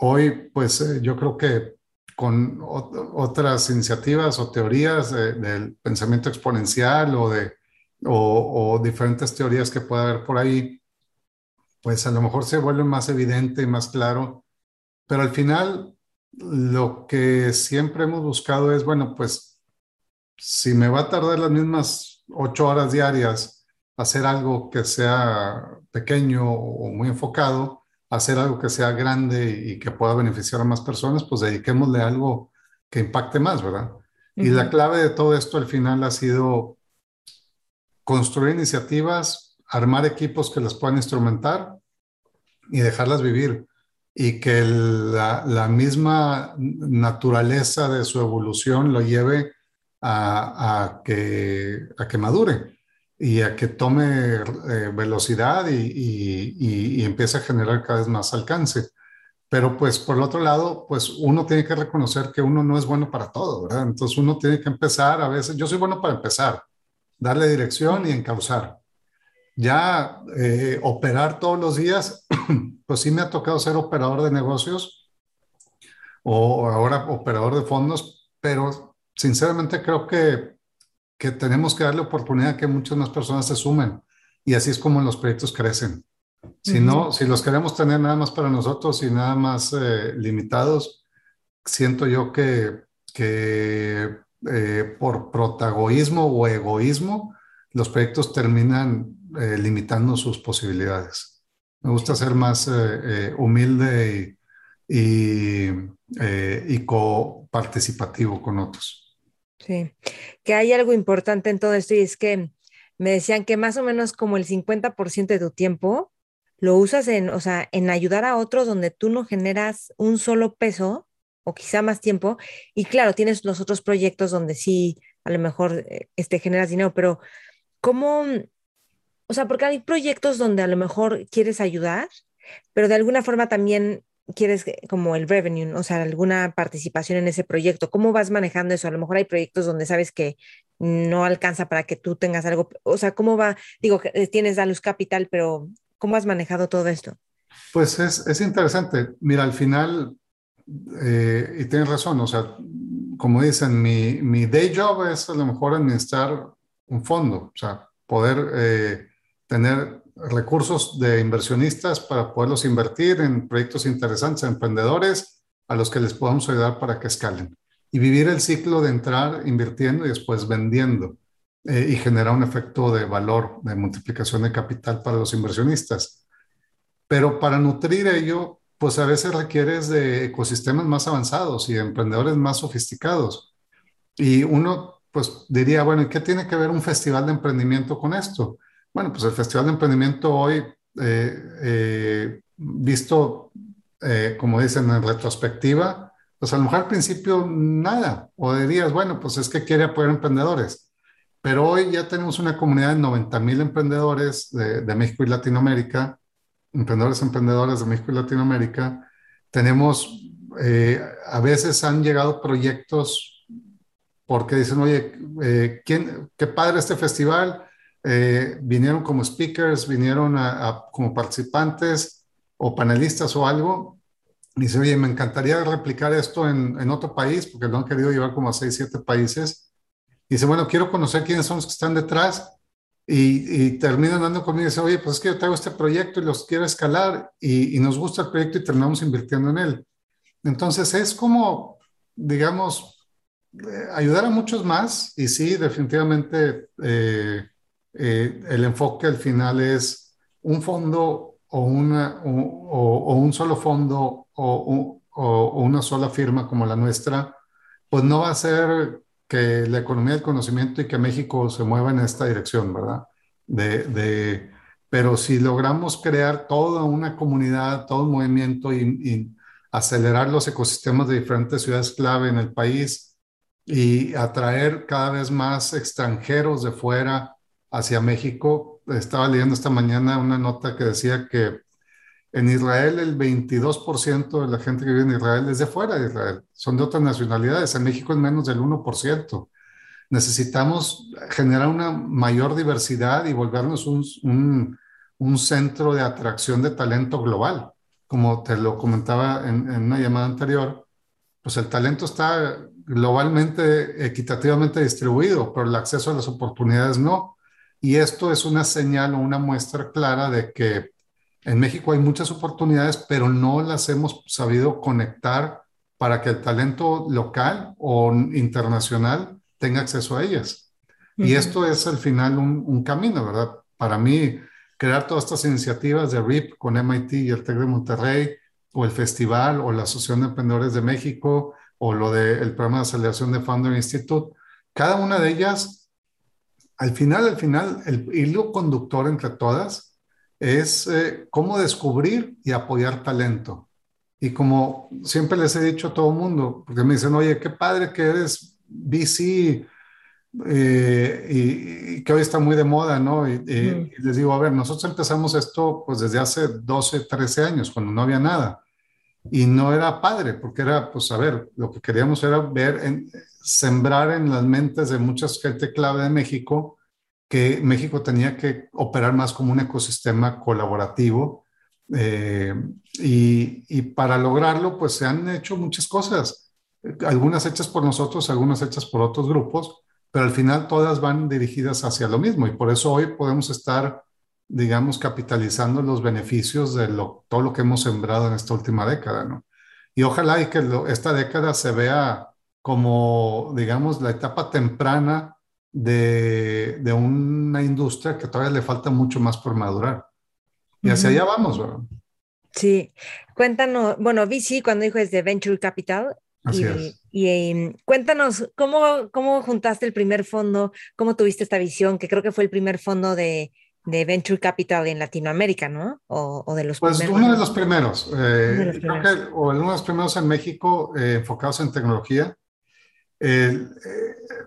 hoy, pues yo creo que con otras iniciativas o teorías del pensamiento exponencial o de o, diferentes teorías que pueda haber por ahí, pues a lo mejor se vuelve más evidente y más claro, pero al final lo que siempre hemos buscado es, bueno, pues si me va a tardar las mismas ocho horas diarias hacer algo que sea pequeño o muy enfocado, hacer algo que sea grande y que pueda beneficiar a más personas, pues dediquémosle algo que impacte más, ¿verdad? Y la clave de todo esto al final ha sido construir iniciativas, armar equipos que las puedan instrumentar y dejarlas vivir. Y que la, misma naturaleza de su evolución lo lleve a, que, a que madure y a que tome eh, velocidad y, y, empiece a generar cada vez más alcance. Pero pues por otro lado, pues uno tiene que reconocer que uno no es bueno para todo, ¿verdad? Entonces uno tiene que empezar a veces, yo soy bueno para empezar, darle dirección y encauzar. Ya eh, operar todos los días, pues sí me ha tocado ser operador de negocios o ahora operador de fondos, pero sinceramente creo que que tenemos que darle oportunidad a que muchas más personas se sumen. Y así es como los proyectos crecen. Si no, si los queremos tener nada más para nosotros y nada más eh, limitados, siento yo que, que eh, por protagonismo o egoísmo, los proyectos terminan eh, limitando sus posibilidades. Me gusta ser más humilde y, y, y coparticipativo con otros. Sí, que hay algo importante en todo esto y es que me decían que más o menos como el 50% de tu tiempo lo usas en, o sea, en ayudar a otros donde tú no generas un solo peso o quizá más tiempo. Y claro, tienes los otros proyectos donde sí, a lo mejor eh, este, generas dinero, pero ¿cómo? O sea, porque hay proyectos donde a lo mejor quieres ayudar, pero de alguna forma también quieres como el revenue, o sea, alguna participación en ese proyecto. ¿Cómo vas manejando eso? A lo mejor hay proyectos donde sabes que no alcanza para que tú tengas algo, o sea, ¿cómo va? Digo, eh, tienes Dalus Capital, pero ¿cómo has manejado todo esto? Pues es, es interesante. Mira, al final, eh, y tienes razón, o sea, como dicen, mi, mi, day job es a lo mejor administrar un fondo, o sea, poder eh, tener recursos de inversionistas para poderlos invertir en proyectos interesantes, emprendedores, a los que les podamos ayudar para que escalen. Y vivir el ciclo de entrar invirtiendo y después vendiendo eh, y generar un efecto de valor, de multiplicación de capital para los inversionistas. Pero para nutrir ello, pues a veces requieres de ecosistemas más avanzados y de emprendedores más sofisticados. Y uno, pues diría, bueno, ¿y qué tiene que ver un festival de emprendimiento con esto? Bueno, pues el Festival de Emprendimiento hoy, eh, eh, visto, eh, como dicen, en retrospectiva, pues a lo mejor al principio nada, o dirías, bueno, pues es que quiere apoyar emprendedores, pero hoy ya tenemos una comunidad de 90 mil emprendedores de, México y Latinoamérica, emprendedores, emprendedoras de México y Latinoamérica, tenemos, a veces han llegado proyectos porque dicen, oye, ¿quién, qué padre este festival, eh, vinieron como speakers, vinieron como participantes o panelistas o algo. Y dice, oye, me encantaría replicar esto en, otro país, porque lo han querido llevar como a seis, siete países. Y dice, bueno, quiero conocer quiénes son los que están detrás. Y, y terminan dando conmigo y dice, oye, pues es que yo traigo este proyecto y los quiero escalar y, y nos gusta el proyecto y terminamos invirtiendo en él. Entonces es como, digamos, eh, ayudar a muchos más y sí, definitivamente eh, eh, el enfoque al final es un fondo o, una, o, un solo fondo o, o, una sola firma como la nuestra, pues no va a ser que la economía del conocimiento y que México se mueva en esta dirección, ¿verdad? De, de, pero si logramos crear toda una comunidad, todo un movimiento y, y acelerar los ecosistemas de diferentes ciudades clave en el país y atraer cada vez más extranjeros de fuera hacia México. Estaba leyendo esta mañana una nota que decía que en Israel el 22% de la gente que vive en Israel es de fuera de Israel, son de otras nacionalidades. En México es menos del 1%. Necesitamos generar una mayor diversidad y volvernos un, un, centro de atracción de talento global. Como te lo comentaba en, en una llamada anterior, pues el talento está globalmente, equitativamente distribuido, pero el acceso a las oportunidades no. Y esto es una señal o una muestra clara de que en México hay muchas oportunidades, pero no las hemos sabido conectar para que el talento local o internacional tenga acceso a ellas. Y esto es al final un, camino, ¿verdad? Para mí, crear todas estas iniciativas de RIP con MIT y el TEC de Monterrey, o el festival, o la Asociación de Emprendedores de México, o lo del programa de aceleración de Founder Institute, cada una de ellas al final, al final, el hilo conductor entre todas es eh, cómo descubrir y apoyar talento. Y como siempre les he dicho a todo el mundo, porque me dicen, oye, qué padre que eres VC eh, y, que hoy está muy de moda, ¿no? Y, y, les digo, a ver, nosotros empezamos esto pues desde hace 12, 13 años, cuando no había nada. Y no era padre, porque era, pues, a ver, lo que queríamos era ver, en, sembrar en las mentes de mucha gente clave de México que México tenía que operar más como un ecosistema colaborativo. Eh, y, y, para lograrlo, pues se han hecho muchas cosas, algunas hechas por nosotros, algunas hechas por otros grupos, pero al final todas van dirigidas hacia lo mismo y por eso hoy podemos estar, digamos, capitalizando los beneficios de lo, todo lo que hemos sembrado en esta última década, ¿no? Y ojalá y que esta década se vea como, digamos, la etapa temprana de, de, una industria que todavía le falta mucho más por madurar. Y hacia allá vamos, ¿verdad? Sí, cuéntanos, bueno, VC cuando dijo es de Venture Capital. Así y, es. y eh, cuéntanos, ¿cómo, ¿cómo juntaste el primer fondo? ¿Cómo tuviste esta visión? Que creo que fue el primer fondo de, de Venture Capital en Latinoamérica, ¿no? O, o de los pues primeros. uno de los primeros, eh, de los creo primeros. que, o uno de los primeros en México eh, enfocados en tecnología. Eh,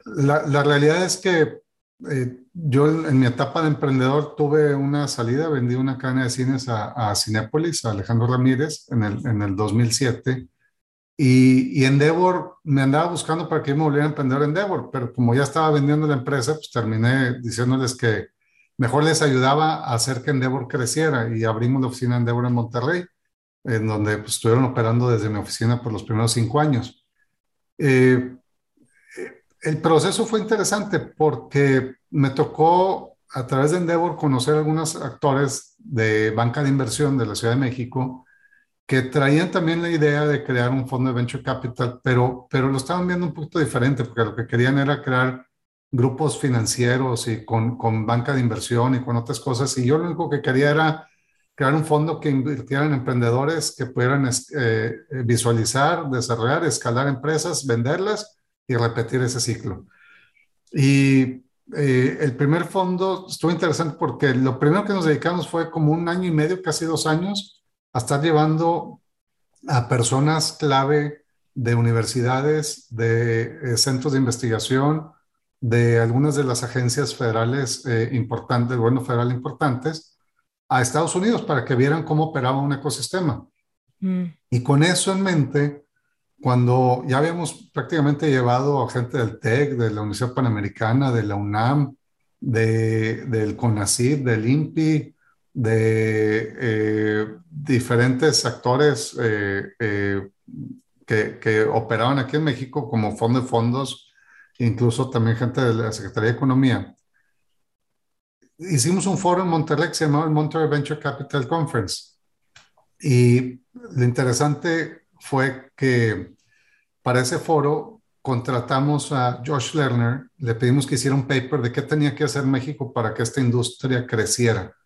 la, la, realidad es que eh, yo en mi etapa de emprendedor tuve una salida, vendí una cadena de cines a, a Cinépolis, a Alejandro Ramírez, en el, en el 2007. Y, y Endeavor me andaba buscando para que yo me volviera a emprender Endeavor, pero como ya estaba vendiendo la empresa, pues terminé diciéndoles que mejor les ayudaba a hacer que Endeavor creciera y abrimos la oficina Endeavor en Monterrey, en donde pues, estuvieron operando desde mi oficina por los primeros cinco años. Eh, el proceso fue interesante porque me tocó a través de Endeavor conocer algunos actores de banca de inversión de la Ciudad de México que traían también la idea de crear un fondo de venture capital, pero, pero lo estaban viendo un poquito diferente, porque lo que querían era crear grupos financieros y con, con banca de inversión y con otras cosas. Y yo lo único que quería era crear un fondo que invirtiera en emprendedores que pudieran eh, visualizar, desarrollar, escalar empresas, venderlas y repetir ese ciclo. Y eh, el primer fondo estuvo interesante porque lo primero que nos dedicamos fue como un año y medio, casi dos años, a estar llevando a personas clave de universidades, de eh, centros de investigación, de algunas de las agencias federales eh, importantes, bueno, federal importantes, a Estados Unidos para que vieran cómo operaba un ecosistema. Mm. Y con eso en mente, cuando ya habíamos prácticamente llevado a gente del TEC, de la Universidad Panamericana, de la UNAM, de, del CONACYT, del INPI, de eh, diferentes actores eh, eh, que, que, operaban aquí en México como fondo de fondos, incluso también gente de la Secretaría de Economía. Hicimos un foro en Monterrey que se llamaba el Monterrey Venture Capital Conference. Y lo interesante fue que para ese foro contratamos a Josh Lerner, le pedimos que hiciera un paper de qué tenía que hacer México para que esta industria creciera.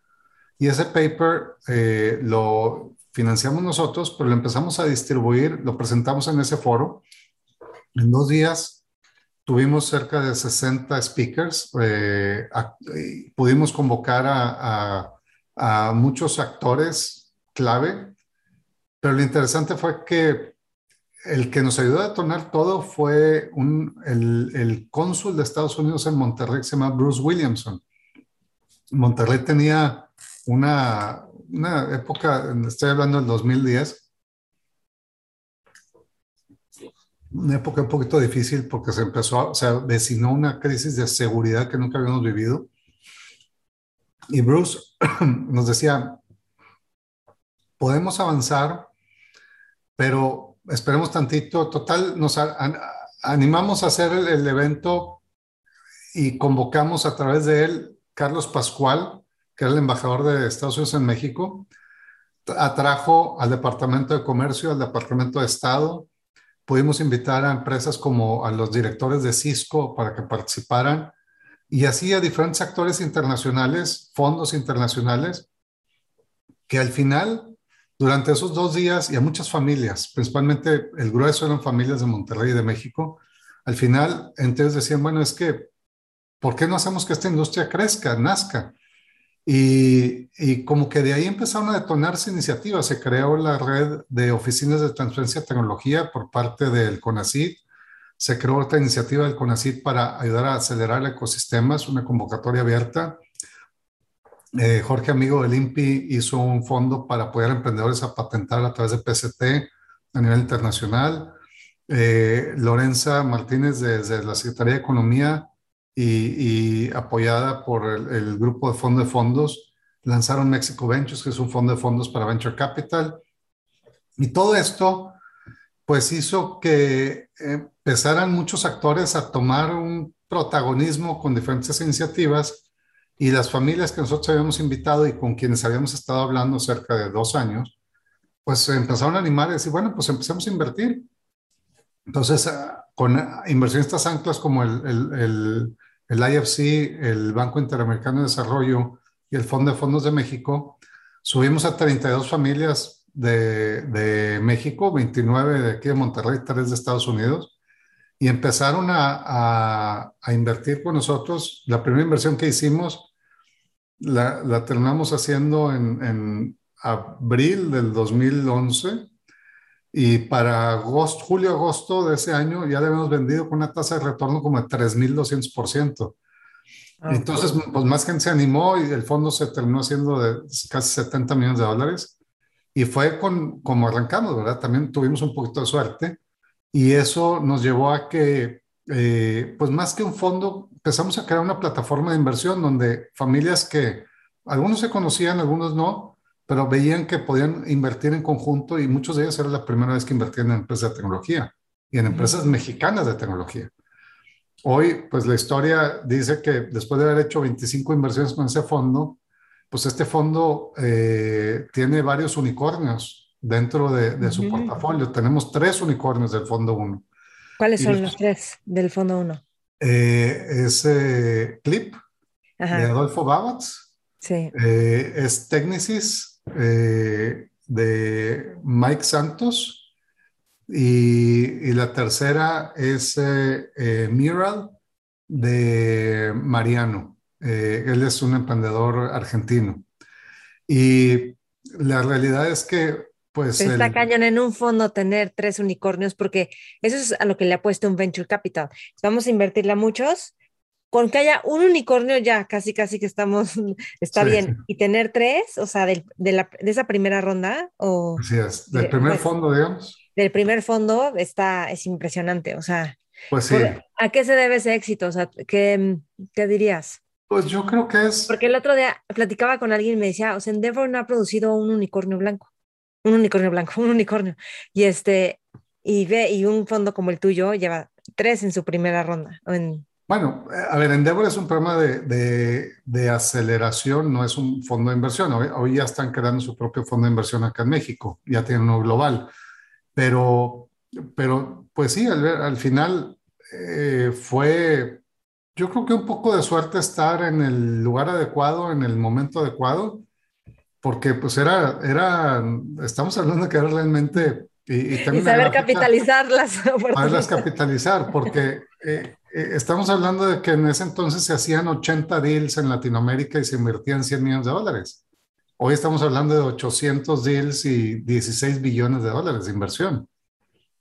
Y ese paper eh, lo financiamos nosotros, pero lo empezamos a distribuir, lo presentamos en ese foro. En dos días tuvimos cerca de 60 speakers, eh, pudimos convocar a, muchos actores clave, pero lo interesante fue que el que nos ayudó a detonar todo fue un, el, el cónsul de Estados Unidos en Monterrey, que se llama Bruce Williamson. Monterrey tenía una, una época, estoy hablando del 2010, una época un poquito difícil porque se empezó, o sea, vecinó una crisis de seguridad que nunca habíamos vivido. Y Bruce nos decía, podemos avanzar, pero esperemos tantito. Total, nos animamos a hacer el evento y convocamos a través de él Carlos Pascual, que era el embajador de Estados Unidos en México, atrajo al Departamento de Comercio, al Departamento de Estado. Pudimos invitar a empresas como a los directores de Cisco para que participaran y así a diferentes actores internacionales, fondos internacionales, que al final, durante esos dos días, y a muchas familias, principalmente el grueso eran familias de Monterrey y de México, al final, entonces decían, bueno, es que, ¿por qué no hacemos que esta industria crezca, nazca? Y, y, como que de ahí empezaron a detonarse iniciativas. Se creó la red de oficinas de transferencia de tecnología por parte del CONACID. Se creó otra iniciativa del CONACID para ayudar a acelerar el ecosistema. Es una convocatoria abierta. Eh, Jorge Amigo del INPI hizo un fondo para apoyar a emprendedores a patentar a través de PCT a nivel internacional. Eh, Lorenza Martínez desde la Secretaría de Economía y, apoyada por el, grupo de fondo de fondos, lanzaron Mexico Ventures, que es un fondo de fondos para Venture Capital. Y todo esto, pues hizo que empezaran muchos actores a tomar un protagonismo con diferentes iniciativas y las familias que nosotros habíamos invitado y con quienes habíamos estado hablando cerca de dos años, pues empezaron a animar y decir, bueno, pues empecemos a invertir. Entonces, ah, con inversionistas anclas como el, el, el IFC, el Banco Interamericano de Desarrollo y el Fondo de Fondos de México, subimos a 32 familias de, de México, 29 de aquí de Monterrey, 3 de Estados Unidos, y empezaron a, a, invertir con nosotros. La primera inversión que hicimos la, la terminamos haciendo en, en abril del 2011 y para agosto, julio, agosto de ese año ya le habíamos vendido con una tasa de retorno como de 3.200%. Ah, Entonces, pues más gente se animó y el fondo se terminó haciendo de casi 70 millones de dólares. Y fue con, como arrancamos, ¿verdad? También tuvimos un poquito de suerte. Y eso nos llevó a que, eh, pues más que un fondo, empezamos a crear una plataforma de inversión donde familias que algunos se conocían, algunos no, pero veían que podían invertir en conjunto y muchos de ellos era la primera vez que invertían en empresas de tecnología y en empresas mexicanas de tecnología. hoy, pues la historia dice que después de haber hecho 25 inversiones con ese fondo, pues este fondo eh, tiene varios unicornios dentro de, su portafolio. Tenemos tres unicornios del fondo 1. ¿Cuáles son los, tres del fondo 1? Eh, es eh, Clip, de Adolfo Babatz. Sí. es Technicis, de Mike Santos y, la tercera es eh, eh, Mural de Mariano. Eh, él es un emprendedor argentino. Y la realidad es que, pues... Está cañón en un fondo tener tres unicornios porque eso es a lo que le ha puesto un venture capital. Vamos a invertirle a muchos. Con que haya un unicornio ya casi casi que estamos, está bien. Y tener tres, o sea, de, la, de esa primera ronda. O, Así es, del primer pues fondo, digamos del primer fondo está, es impresionante. O sea, pues sí. ¿a qué se debe ese éxito? O sea, ¿qué, ¿qué, dirías? Pues yo creo que es... Porque el otro día platicaba con alguien y me decía, o sea, Endeavor no ha producido un unicornio blanco. Un unicornio blanco, un unicornio. Y este, y ve, y un fondo como el tuyo lleva tres en su primera ronda. En... Bueno, eh, a ver, Endeavor es un programa de, de, aceleración, no es un fondo de inversión. Hoy, ya están creando su propio fondo de inversión acá en México, ya tienen uno global. Pero, pero pues sí, al, al final eh, fue, yo creo que un poco de suerte estar en el lugar adecuado, en el momento adecuado, porque pues era, era estamos hablando que era realmente... Y, saber capitalizarlas. Saberlas capitalizar, porque eh, eh, estamos hablando de que en ese entonces se hacían 80 deals en Latinoamérica y se invertían 100 millones de dólares. Hoy estamos hablando de 800 deals y 16 billones de dólares de inversión.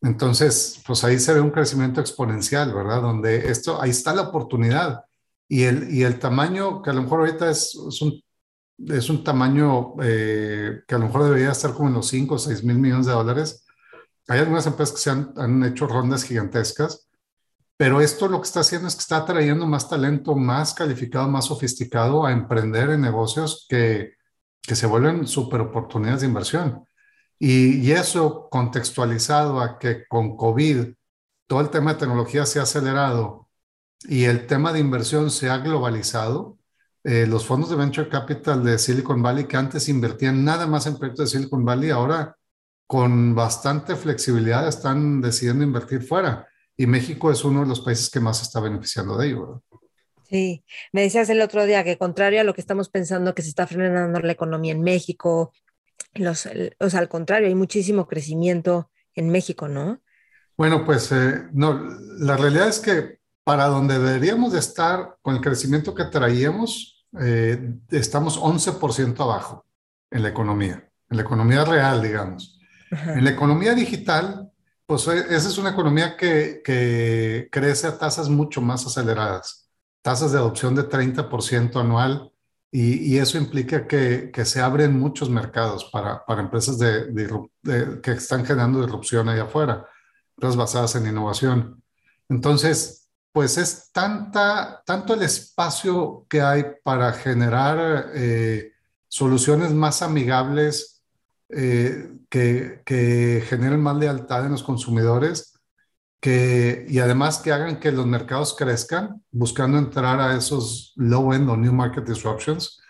Entonces, pues ahí se ve un crecimiento exponencial, ¿verdad? Donde esto, ahí está la oportunidad. Y el, y el tamaño, que a lo mejor ahorita es, es un, es un tamaño eh, que a lo mejor debería estar como en los 5 o 6 mil millones de dólares. Hay algunas empresas que se han, han hecho rondas gigantescas, pero esto lo que está haciendo es que está atrayendo más talento, más calificado, más sofisticado a emprender en negocios que, que se vuelven super oportunidades de inversión. Y, eso contextualizado a que con COVID todo el tema de tecnología se ha acelerado y el tema de inversión se ha globalizado, eh, los fondos de venture capital de Silicon Valley que antes invertían nada más en proyectos de Silicon Valley, ahora con bastante flexibilidad están decidiendo invertir fuera. Y México es uno de los países que más está beneficiando de ello. Sí, me decías el otro día que contrario a lo que estamos pensando que se está frenando la economía en México, los, o sea, al contrario, hay muchísimo crecimiento en México, ¿no? Bueno, pues eh, no, la realidad es que para donde deberíamos de estar con el crecimiento que traíamos, eh, estamos 11% abajo en la economía, en la economía real, digamos. En la economía digital, pues eh, esa es una economía que, que crece a tasas mucho más aceleradas tasas de adopción de 30% anual y, eso implica que, se abren muchos mercados para, para empresas de, que están generando disrupción allá afuera, empresas basadas en innovación. Entonces, pues es tanta, tanto el espacio que hay para generar eh, soluciones más amigables eh, que, que generen más lealtad en los consumidores y además que hagan que los mercados crezcan, buscando entrar a esos low-end o new market disruptions,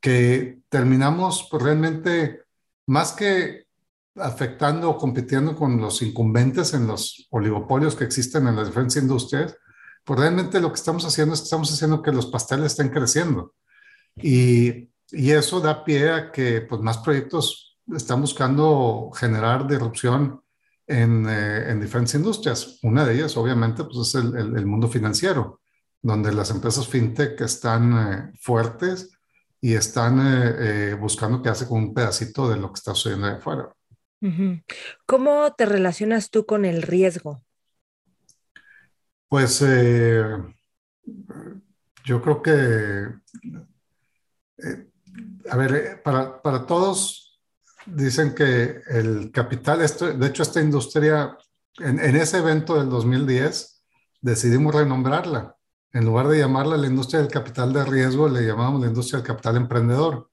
que terminamos pues, realmente más que afectando o compitiendo con los incumbentes en los oligopolios que existen en las diferentes industrias, pues realmente lo que estamos haciendo es que estamos haciendo que los pasteles estén creciendo. Y, y eso da pie a que pues, más proyectos están buscando generar disrupción eh, en, diferentes industrias. Una de ellas, obviamente, pues es el, mundo financiero, donde las empresas fintech están eh, fuertes y están eh, buscando qué hace con un pedacito de lo que está sucediendo de afuera. ¿Cómo te relacionas tú con el riesgo? Pues yo creo que, a ver, para, para todos dicen que el capital, esto, de hecho esta industria, en, ese evento del 2010, decidimos renombrarla. En lugar de llamarla la industria del capital de riesgo, le llamamos la industria del capital emprendedor,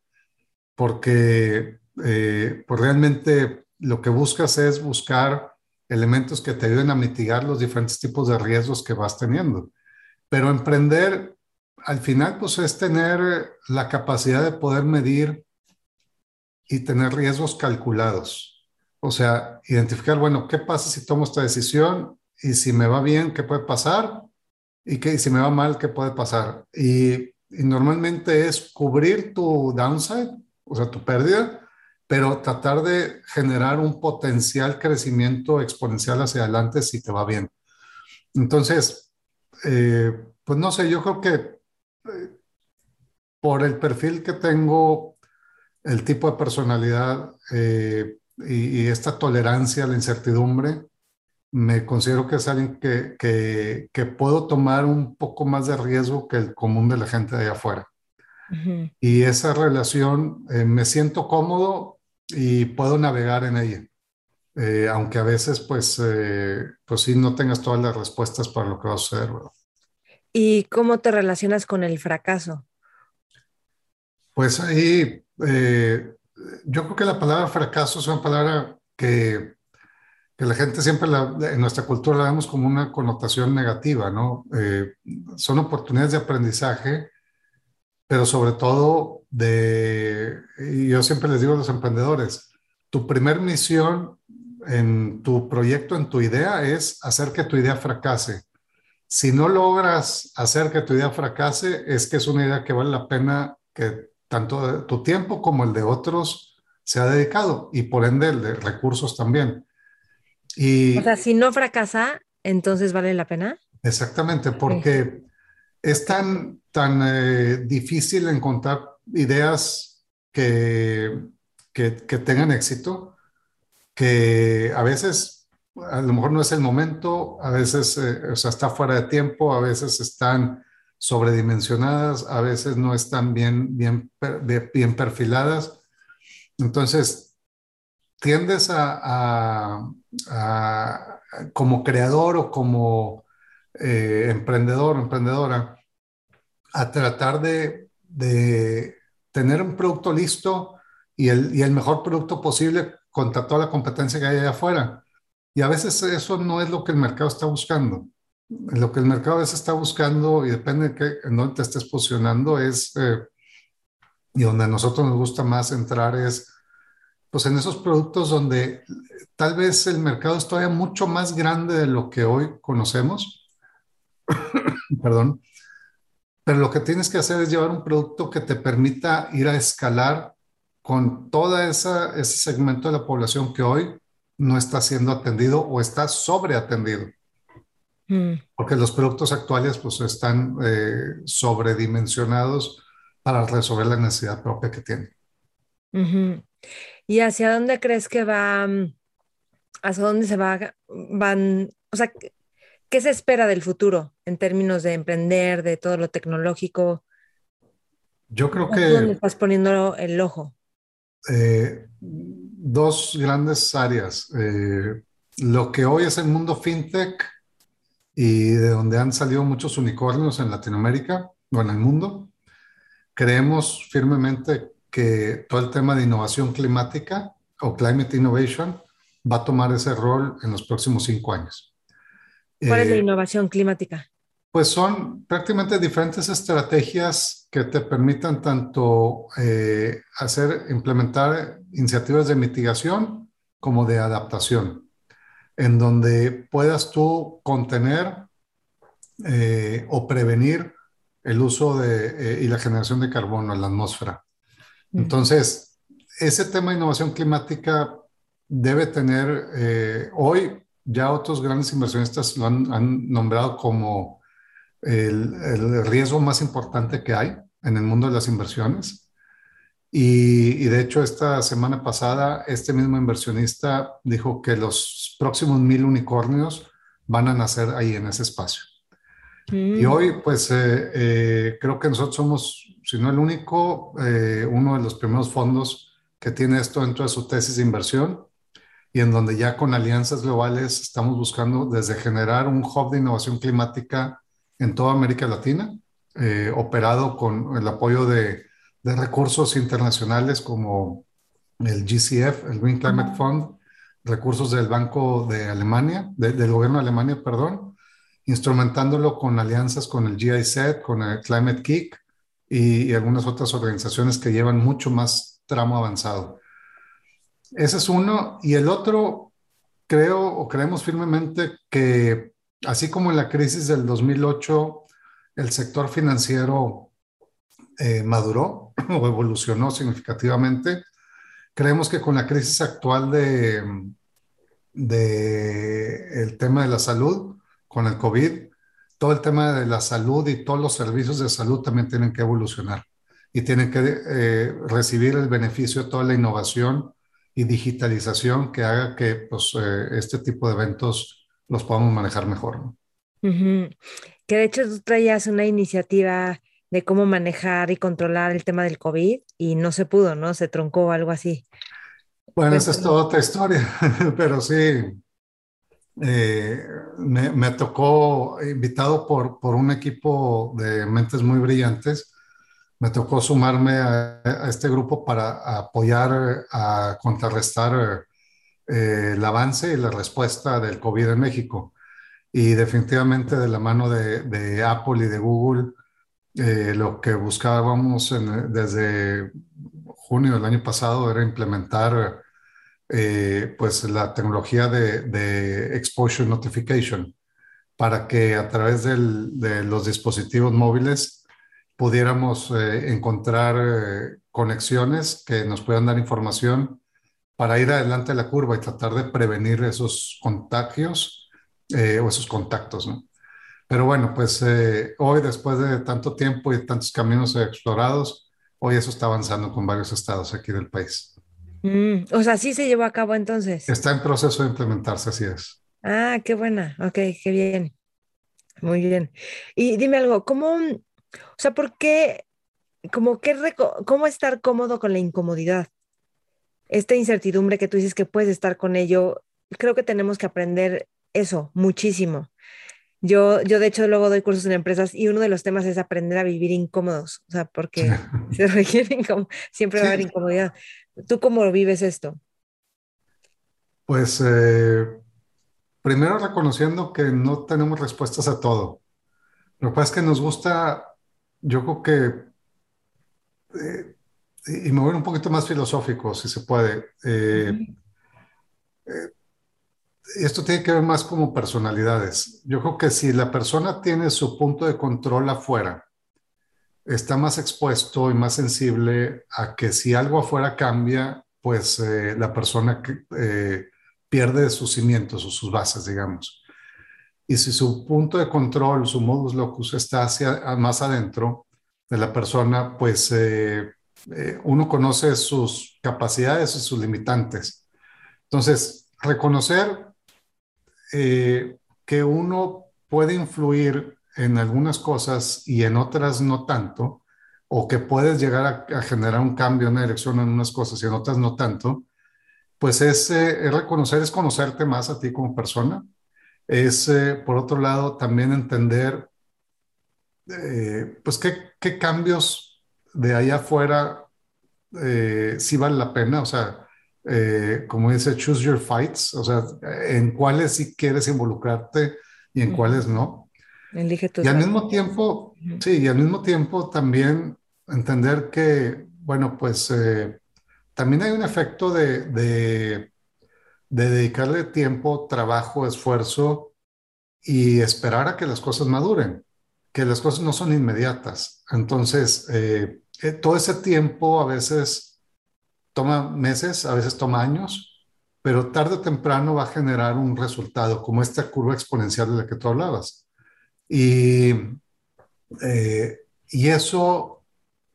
porque eh, pues realmente lo que buscas es buscar elementos que te ayuden a mitigar los diferentes tipos de riesgos que vas teniendo. Pero emprender, al final, pues es tener la capacidad de poder medir y tener riesgos calculados. O sea, identificar, bueno, ¿qué pasa si tomo esta decisión? Y si me va bien, ¿qué puede pasar? Y, qué, si me va mal, ¿qué puede pasar? Y, y normalmente es cubrir tu downside, o sea, tu pérdida, pero tratar de generar un potencial crecimiento exponencial hacia adelante si te va bien. Entonces, eh, pues no sé, yo creo que eh, por el perfil que tengo, el tipo de personalidad eh, y, y, esta tolerancia a la incertidumbre, me considero que es alguien que, que, que, puedo tomar un poco más de riesgo que el común de la gente de allá afuera. Uh -huh. Y esa relación, eh, me siento cómodo y puedo navegar en ella. Eh, aunque a veces, pues, pues sí, no tengas todas las respuestas para lo que va a suceder. ¿verdad? ¿Y cómo te relacionas con el fracaso? Pues ahí, eh, yo creo que la palabra fracaso es una palabra que, que la gente siempre, en nuestra cultura, la vemos como una connotación negativa, ¿no? Eh, son oportunidades de aprendizaje, pero sobre todo de, y yo siempre les digo a los emprendedores, tu primer misión en tu proyecto, en tu idea, es hacer que tu idea fracase. Si no logras hacer que tu idea fracase, es que es una idea que vale la pena que tanto tu tiempo como el de otros se ha dedicado y por ende el de recursos también. Y, o sea, si no fracasa, entonces vale la pena. Exactamente, porque sí. es tan, tan eh, difícil encontrar ideas que, que, que, tengan éxito que a veces a lo mejor no es el momento, a veces eh, o sea, está fuera de tiempo, a veces están sobredimensionadas, a veces no están bien, bien, bien perfiladas. Entonces, tiendes a, a, como creador o como eh, emprendedor emprendedora a tratar de, de, tener un producto listo y el, y el mejor producto posible contra toda la competencia que hay allá afuera. Y a veces eso no es lo que el mercado está buscando lo que el mercado a veces está buscando y depende de qué, en dónde te estés posicionando es, eh, y donde a nosotros nos gusta más entrar es, pues en esos productos donde tal vez el mercado es todavía mucho más grande de lo que hoy conocemos, perdón, pero lo que tienes que hacer es llevar un producto que te permita ir a escalar con esa, ese segmento de la población que hoy no está siendo atendido o está sobreatendido. Porque los productos actuales pues están eh, sobredimensionados para resolver la necesidad propia que tienen. Uh -huh. ¿Y hacia dónde crees que va, hacia dónde se va, van, o sea, qué se espera del futuro en términos de emprender, de todo lo tecnológico? Yo creo que... ¿Dónde estás poniendo el ojo? Eh, dos grandes áreas. Eh, lo que hoy es el mundo fintech, y de donde han salido muchos unicornios en Latinoamérica o en el mundo. Creemos firmemente que todo el tema de innovación climática o climate innovation va a tomar ese rol en los próximos cinco años. ¿Cuál eh, es la innovación climática? Pues son prácticamente diferentes estrategias que te permitan tanto eh, hacer, implementar iniciativas de mitigación como de adaptación en donde puedas tú contener eh, o prevenir el uso de, eh, y la generación de carbono en la atmósfera. Entonces, ese tema de innovación climática debe tener, eh, hoy ya otros grandes inversionistas lo han, han nombrado como el, el, riesgo más importante que hay en el mundo de las inversiones. Y, y, de hecho, esta semana pasada, este mismo inversionista dijo que los próximos mil unicornios van a nacer ahí en ese espacio. Mm. Y hoy, pues, eh, eh, creo que nosotros somos, si no el único, eh, uno de los primeros fondos que tiene esto dentro de su tesis de inversión y en donde ya con alianzas globales estamos buscando desde generar un hub de innovación climática en toda América Latina, operado con el apoyo de de recursos internacionales como el GCF, el Green Climate Fund, recursos del Banco de Alemania, de, del gobierno de Alemania, perdón, instrumentándolo con alianzas con el GIZ, con el Climate Kick y, algunas otras organizaciones que llevan mucho más tramo avanzado. Ese es uno. Y el otro, creo o creemos firmemente que así como en la crisis del 2008, el sector financiero eh, maduró o evolucionó significativamente, creemos que con la crisis actual de, de el tema de la salud, con el COVID, todo el tema de la salud y todos los servicios de salud también tienen que evolucionar y tienen que eh, recibir el beneficio de toda la innovación y digitalización que haga que pues, eh, este tipo de eventos los podamos manejar mejor. Que de hecho tú traías una iniciativa de cómo manejar y controlar el tema del COVID y no se pudo, ¿no? Se truncó algo así. Bueno, esa es toda otra historia, pero sí, eh, me, tocó, invitado por, por un equipo de mentes muy brillantes, me tocó sumarme a, este grupo para apoyar, a contrarrestar eh, el avance y la respuesta del COVID en México. Y definitivamente de la mano de, de Apple y de Google, eh, lo que buscábamos desde junio del año pasado era implementar eh, pues la tecnología de, exposure notification para que a través de los dispositivos móviles pudiéramos eh, encontrar conexiones que nos puedan dar información para ir adelante a la curva y tratar de prevenir esos contagios o esos contactos, ¿no? Pero bueno, pues eh, hoy, después de tanto tiempo y tantos caminos explorados, hoy eso está avanzando con varios estados aquí del país. Mm, o sea, sí se llevó a cabo entonces. Está en proceso de implementarse, así es. Ah, qué buena. Ok, qué bien. Muy bien. Y dime algo, ¿cómo, o sea, por qué, como qué, cómo estar cómodo con la incomodidad? Esta incertidumbre que tú dices que puedes estar con ello, creo que tenemos que aprender eso muchísimo. Yo, yo de hecho luego doy cursos en empresas y uno de los temas es aprender a vivir incómodos, o sea, porque se requiere siempre va a haber incomodidad. ¿Tú cómo vives esto? Pues eh, primero reconociendo que no tenemos respuestas a todo. Lo que pasa es que nos gusta, yo creo que, eh, y me voy un poquito más filosófico, si se puede. Eh, esto tiene que ver más como personalidades. Yo creo que si la persona tiene su punto de control afuera, está más expuesto y más sensible a que si algo afuera cambia, pues eh, la persona eh, pierde sus cimientos o sus bases, digamos. Y si su punto de control, su modus locus está hacia, más adentro de la persona, pues eh, uno conoce sus capacidades y sus limitantes. Entonces, reconocer eh, que uno puede influir en algunas cosas y en otras no tanto, o que puedes llegar a, generar un cambio, una dirección en unas cosas y en otras no tanto, pues es, eh, reconocer, es conocerte más a ti como persona. Es, eh, por otro lado, también entender, pues, qué, qué, cambios de allá afuera sí vale la pena. O sea, eh, como dice, choose your fights, o sea, en cuáles sí quieres involucrarte y en cuáles no. Elige y al mismo tiempo, sí, y al mismo tiempo también entender que, bueno, pues eh, también hay un efecto de, de, de, dedicarle tiempo, trabajo, esfuerzo y esperar a que las cosas maduren, que las cosas no son inmediatas. Entonces, eh, todo ese tiempo a veces toma meses, a veces toma años, pero tarde o temprano va a generar un resultado, como esta curva exponencial de la que tú hablabas. Y, eh, y eso,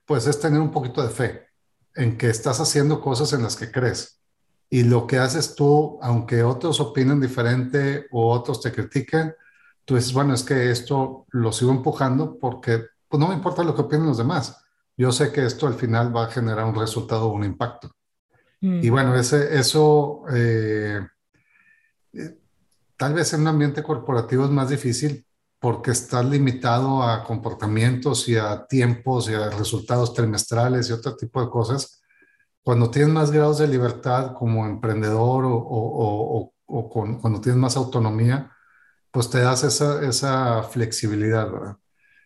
pues, es tener un poquito de fe en que estás haciendo cosas en las que crees. Y lo que haces tú, aunque otros opinen diferente o otros te critiquen, tú dices, bueno, es que esto lo sigo empujando porque pues, no me importa lo que opinen los demás yo sé que esto al final va a generar un resultado o un impacto. Y mm. bueno, ese, eso eh, eh, tal vez en un ambiente corporativo es más difícil porque estás limitado a comportamientos y a tiempos y a resultados trimestrales y otro tipo de cosas. Cuando tienes más grados de libertad como emprendedor o, o, o, o cuando tienes más autonomía, pues te das esa, esa flexibilidad, ¿verdad?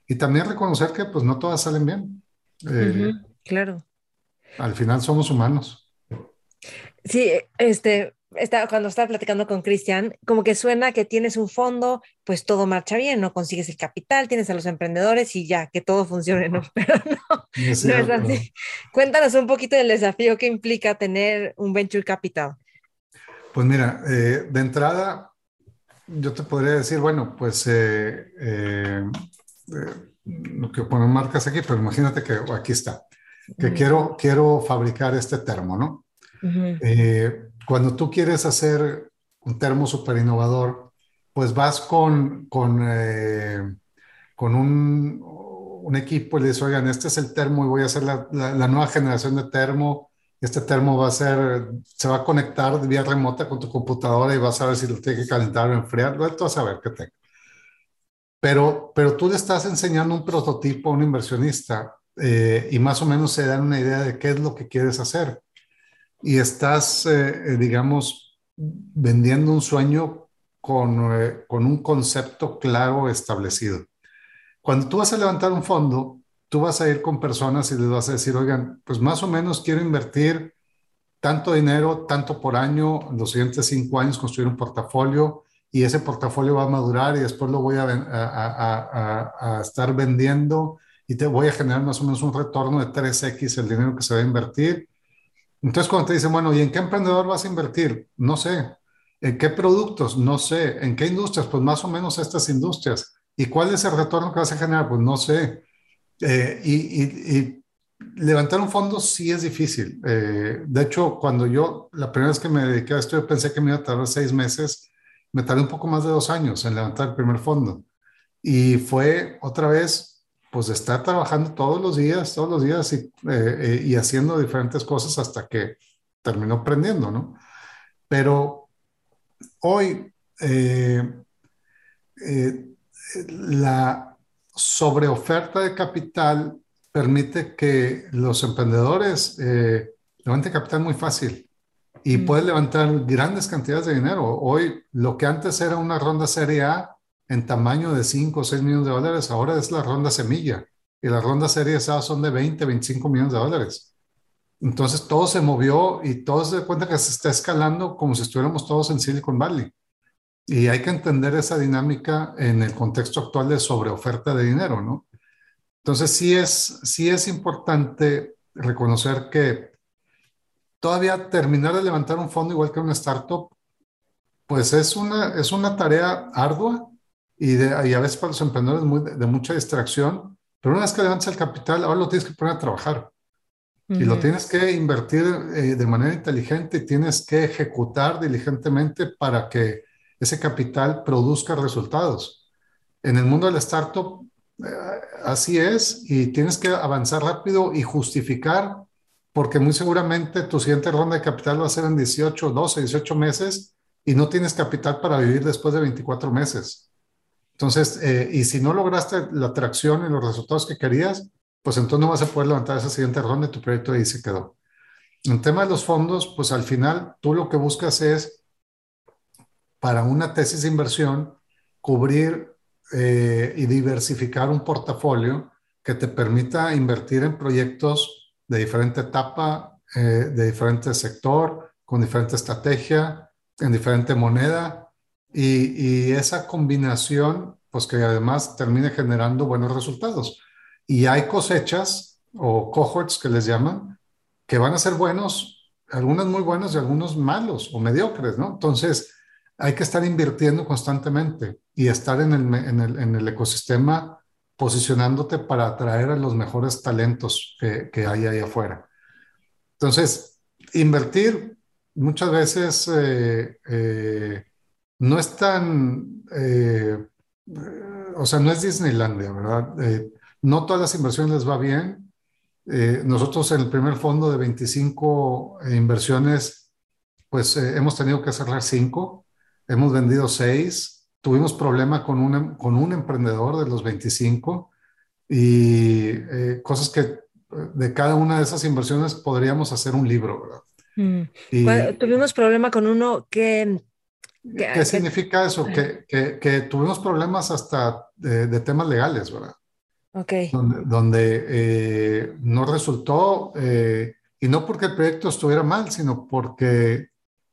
Y también reconocer que pues no todas salen bien. Eh, claro. Al final somos humanos. Sí, este, está, cuando estaba platicando con Cristian, como que suena que tienes un fondo, pues todo marcha bien, no consigues el capital, tienes a los emprendedores y ya, que todo funcione, ¿no? Pero no, no es así. Cuéntanos un poquito del desafío que implica tener un venture capital. Pues mira, eh, de entrada, yo te podría decir, bueno, pues eh, eh, no quiero poner marcas aquí, pero imagínate que aquí está, que quiero, quiero fabricar este termo, ¿no? cuando tú quieres hacer un termo súper innovador, pues vas con, con, eh, con un, un, equipo y le dices, oigan, este es el termo y voy a hacer la, la, nueva generación de termo. Este termo va a ser, se va a conectar vía remota con tu computadora y vas a ver si lo tiene que calentar o enfriar. Tú vas a ver qué tengo. Pero, pero tú le estás enseñando un prototipo a un inversionista eh, y más o menos se dan una idea de qué es lo que quieres hacer y estás, eh, eh, digamos, vendiendo un sueño con, con, un concepto claro establecido. Cuando tú vas a levantar un fondo, tú vas a ir con personas y les vas a decir, oigan, pues más o menos quiero invertir tanto dinero, tanto por año, en los siguientes cinco años construir un portafolio y ese portafolio va a madurar y después lo voy a, a, a, estar vendiendo y te voy a generar más o menos un retorno de 3x el dinero que se va a invertir entonces, cuando te dicen, bueno, ¿y en qué emprendedor vas a invertir? No sé. ¿En qué productos? No sé. ¿En qué industrias? Pues más o menos estas industrias. ¿Y cuál es el retorno que vas a generar? Pues no sé. Eh, y, levantar un fondo sí es difícil. Eh, de hecho, cuando yo, la primera vez que me dediqué a esto, yo pensé que me iba a tardar seis meses. Me tardé un poco más de dos años en levantar el primer fondo. Y fue otra vez pues estar trabajando todos los días, todos los días y, eh, y haciendo diferentes cosas hasta que terminó aprendiendo, ¿no? Pero hoy eh, eh, la sobreoferta de capital permite que los emprendedores levanten capital muy fácil y mm. pueden levantar grandes cantidades de dinero. Hoy lo que antes era una ronda serie A, en tamaño de 5 o 6 millones de dólares, ahora es la ronda semilla. Y las rondas series A son de 20, 25 millones de dólares. Entonces todo se movió y todos se dan cuenta que se está escalando como si estuviéramos todos en Silicon Valley. Y hay que entender esa dinámica en el contexto actual de sobreoferta de dinero, ¿no? Entonces sí es, sí es importante reconocer que todavía terminar de levantar un fondo igual que una startup, pues es una, es una tarea ardua, y, de, a veces para los emprendedores muy, de, mucha distracción, pero una vez que levantas el capital, ahora lo tienes que poner a trabajar. Y lo tienes que invertir eh, de manera inteligente y tienes que ejecutar diligentemente para que ese capital produzca resultados. En el mundo del startup, eh, así es, y tienes que avanzar rápido y justificar, porque muy seguramente tu siguiente ronda de capital va a ser en 18, 12, 18 meses y no tienes capital para vivir después de 24 meses. Entonces, eh, y si no lograste la atracción y los resultados que querías, pues entonces no vas a poder levantar esa siguiente ronda y tu proyecto ahí se quedó. En tema de los fondos, pues al final tú lo que buscas es, para una tesis de inversión, cubrir eh, y diversificar un portafolio que te permita invertir en proyectos de diferente etapa, eh, de diferente sector, con diferente estrategia, en diferente moneda, y, esa combinación, pues que además termine generando buenos resultados. Y hay cosechas o cohorts que les llaman, que van a ser buenos, algunos muy buenos y algunos malos o mediocres, ¿no? Entonces, hay que estar invirtiendo constantemente y estar en el, en el, en el ecosistema posicionándote para atraer a los mejores talentos que, que hay ahí afuera. Entonces, invertir muchas veces eh, eh, no es tan, eh, o sea, no es Disneylandia, ¿verdad? No todas las inversiones les va bien. Nosotros en el primer fondo de 25 inversiones, pues hemos tenido que cerrar 5, hemos vendido 6, tuvimos problema con un, con un emprendedor de los 25 y cosas que de cada una de esas inversiones podríamos hacer un libro, ¿verdad? Mm. tuvimos problema con uno que ¿Qué, significa eso? Que, que, tuvimos problemas hasta de, temas legales, ¿verdad? Ok. Donde, eh, no resultó, eh, y no porque el proyecto estuviera mal, sino porque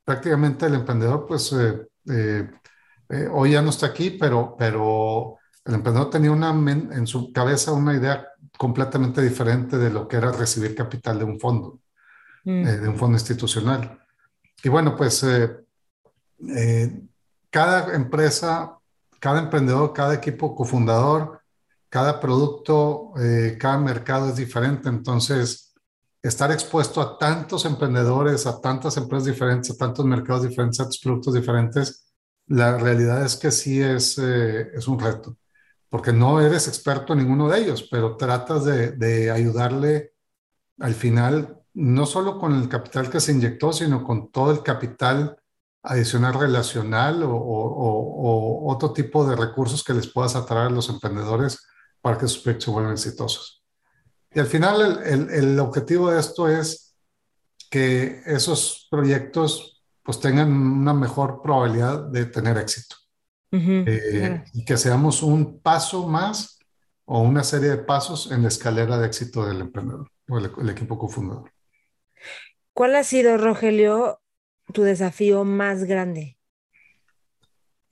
prácticamente el emprendedor, pues, eh, hoy ya no está aquí, pero, pero el emprendedor tenía una en su cabeza una idea completamente diferente de lo que era recibir capital de un fondo, mm. de un fondo institucional. Y bueno, pues eh, cada empresa, cada emprendedor, cada equipo cofundador, cada producto, eh, cada mercado es diferente. Entonces, estar expuesto a tantos emprendedores, a tantas empresas diferentes, a tantos mercados diferentes, a tantos productos diferentes, la realidad es que sí es, eh, es un reto, porque no eres experto en ninguno de ellos, pero tratas de, de ayudarle al final, no solo con el capital que se inyectó, sino con todo el capital adicional relacional o, otro tipo de recursos que les puedas atraer a los emprendedores para que sus proyectos se vuelvan exitosos. Y al final el, el, objetivo de esto es que esos proyectos pues tengan una mejor probabilidad de tener éxito. Eh, y que seamos un paso más o una serie de pasos en la escalera de éxito del emprendedor o el, el equipo cofundador. ¿Cuál ha sido, Rogelio, tu desafío más grande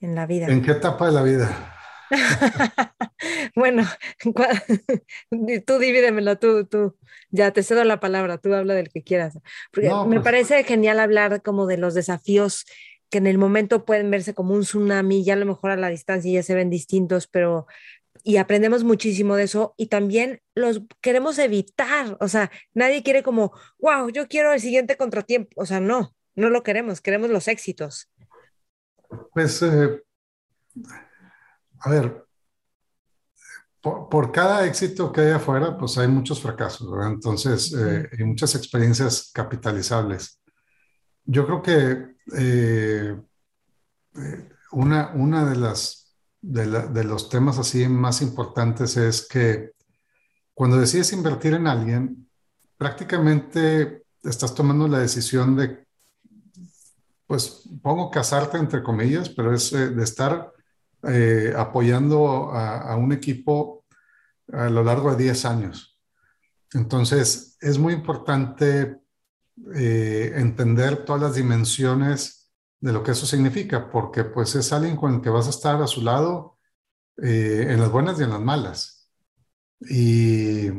en la vida? ¿En qué etapa de la vida? bueno, tú divídemelo, tú, tú, ya te cedo la palabra, tú habla del que quieras. Porque me pues parece genial hablar como de los desafíos que en el momento pueden verse como un tsunami, ya a lo mejor a la distancia ya se ven distintos, pero y aprendemos muchísimo de eso y también los queremos evitar, o sea, nadie quiere como, wow, yo quiero el siguiente contratiempo, o sea, no, no lo queremos, queremos los éxitos. Pues, eh, a ver, por, cada éxito que hay afuera, pues hay muchos fracasos, ¿verdad? Entonces, eh, hay muchas experiencias capitalizables. Yo creo que eh, una, una de las de, de, los temas así más importantes es que cuando decides invertir en alguien, prácticamente estás tomando la decisión de pues pongo casarte entre comillas, pero es eh, de estar eh, apoyando a, un equipo a lo largo de 10 años. Entonces, es muy importante eh, entender todas las dimensiones de lo que eso significa, porque pues es alguien con el que vas a estar a su lado en las buenas y en las malas. Y,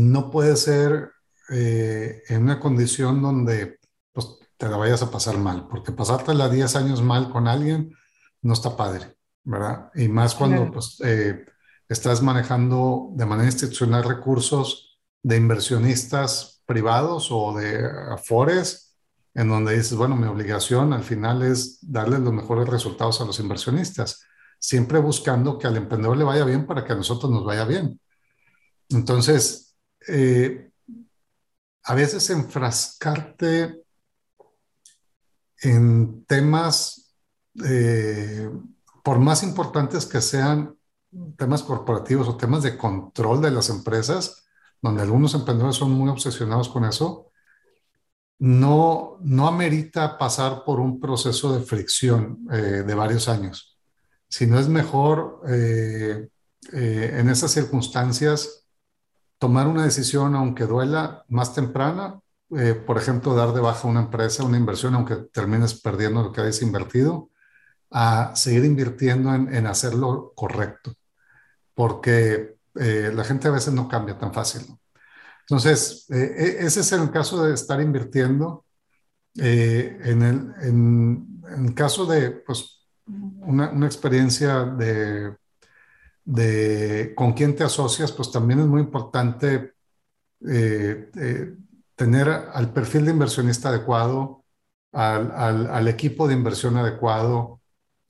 no puede ser en una condición donde te la vayas a pasar mal, porque pasártela 10 años mal con alguien no está padre, ¿verdad? Y más cuando pues, eh, estás manejando de manera institucional recursos de inversionistas privados o de afores, en donde dices, bueno, mi obligación al final es darle los mejores resultados a los inversionistas, siempre buscando que al emprendedor le vaya bien para que a nosotros nos vaya bien. Entonces, eh, a veces enfrascarte en temas, eh, por más importantes que sean temas corporativos o temas de control de las empresas, donde algunos emprendedores son muy obsesionados con eso, no, no amerita pasar por un proceso de fricción eh, de varios años, sino es mejor eh, en esas circunstancias tomar una decisión, aunque duela, más temprana eh, por ejemplo, dar de baja una empresa, una inversión, aunque termines perdiendo lo que hayas invertido, a seguir invirtiendo en, hacerlo correcto, porque eh, la gente a veces no cambia tan fácil. Entonces, eh, e, ese es el caso de estar invirtiendo. en, el, en, caso de pues, una, una experiencia de, de, con quién te asocias, pues también es muy importante tener al perfil de inversionista adecuado, al, equipo de inversión adecuado,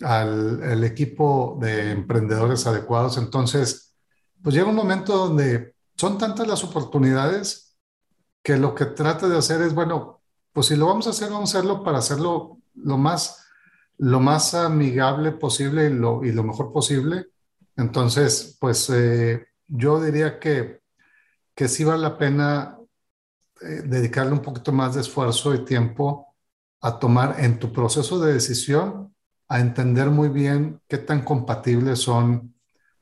al, equipo de emprendedores adecuados. Entonces, pues llega un momento donde son tantas las oportunidades que lo que trata de hacer es, bueno, pues si lo vamos a hacer, vamos a hacerlo para hacerlo lo más, lo más amigable posible y lo, y lo mejor posible. Entonces, pues eh, yo diría que, que sí vale la pena eh, dedicarle un poquito más de esfuerzo y tiempo a tomar en tu proceso de decisión, a entender muy bien qué tan compatibles son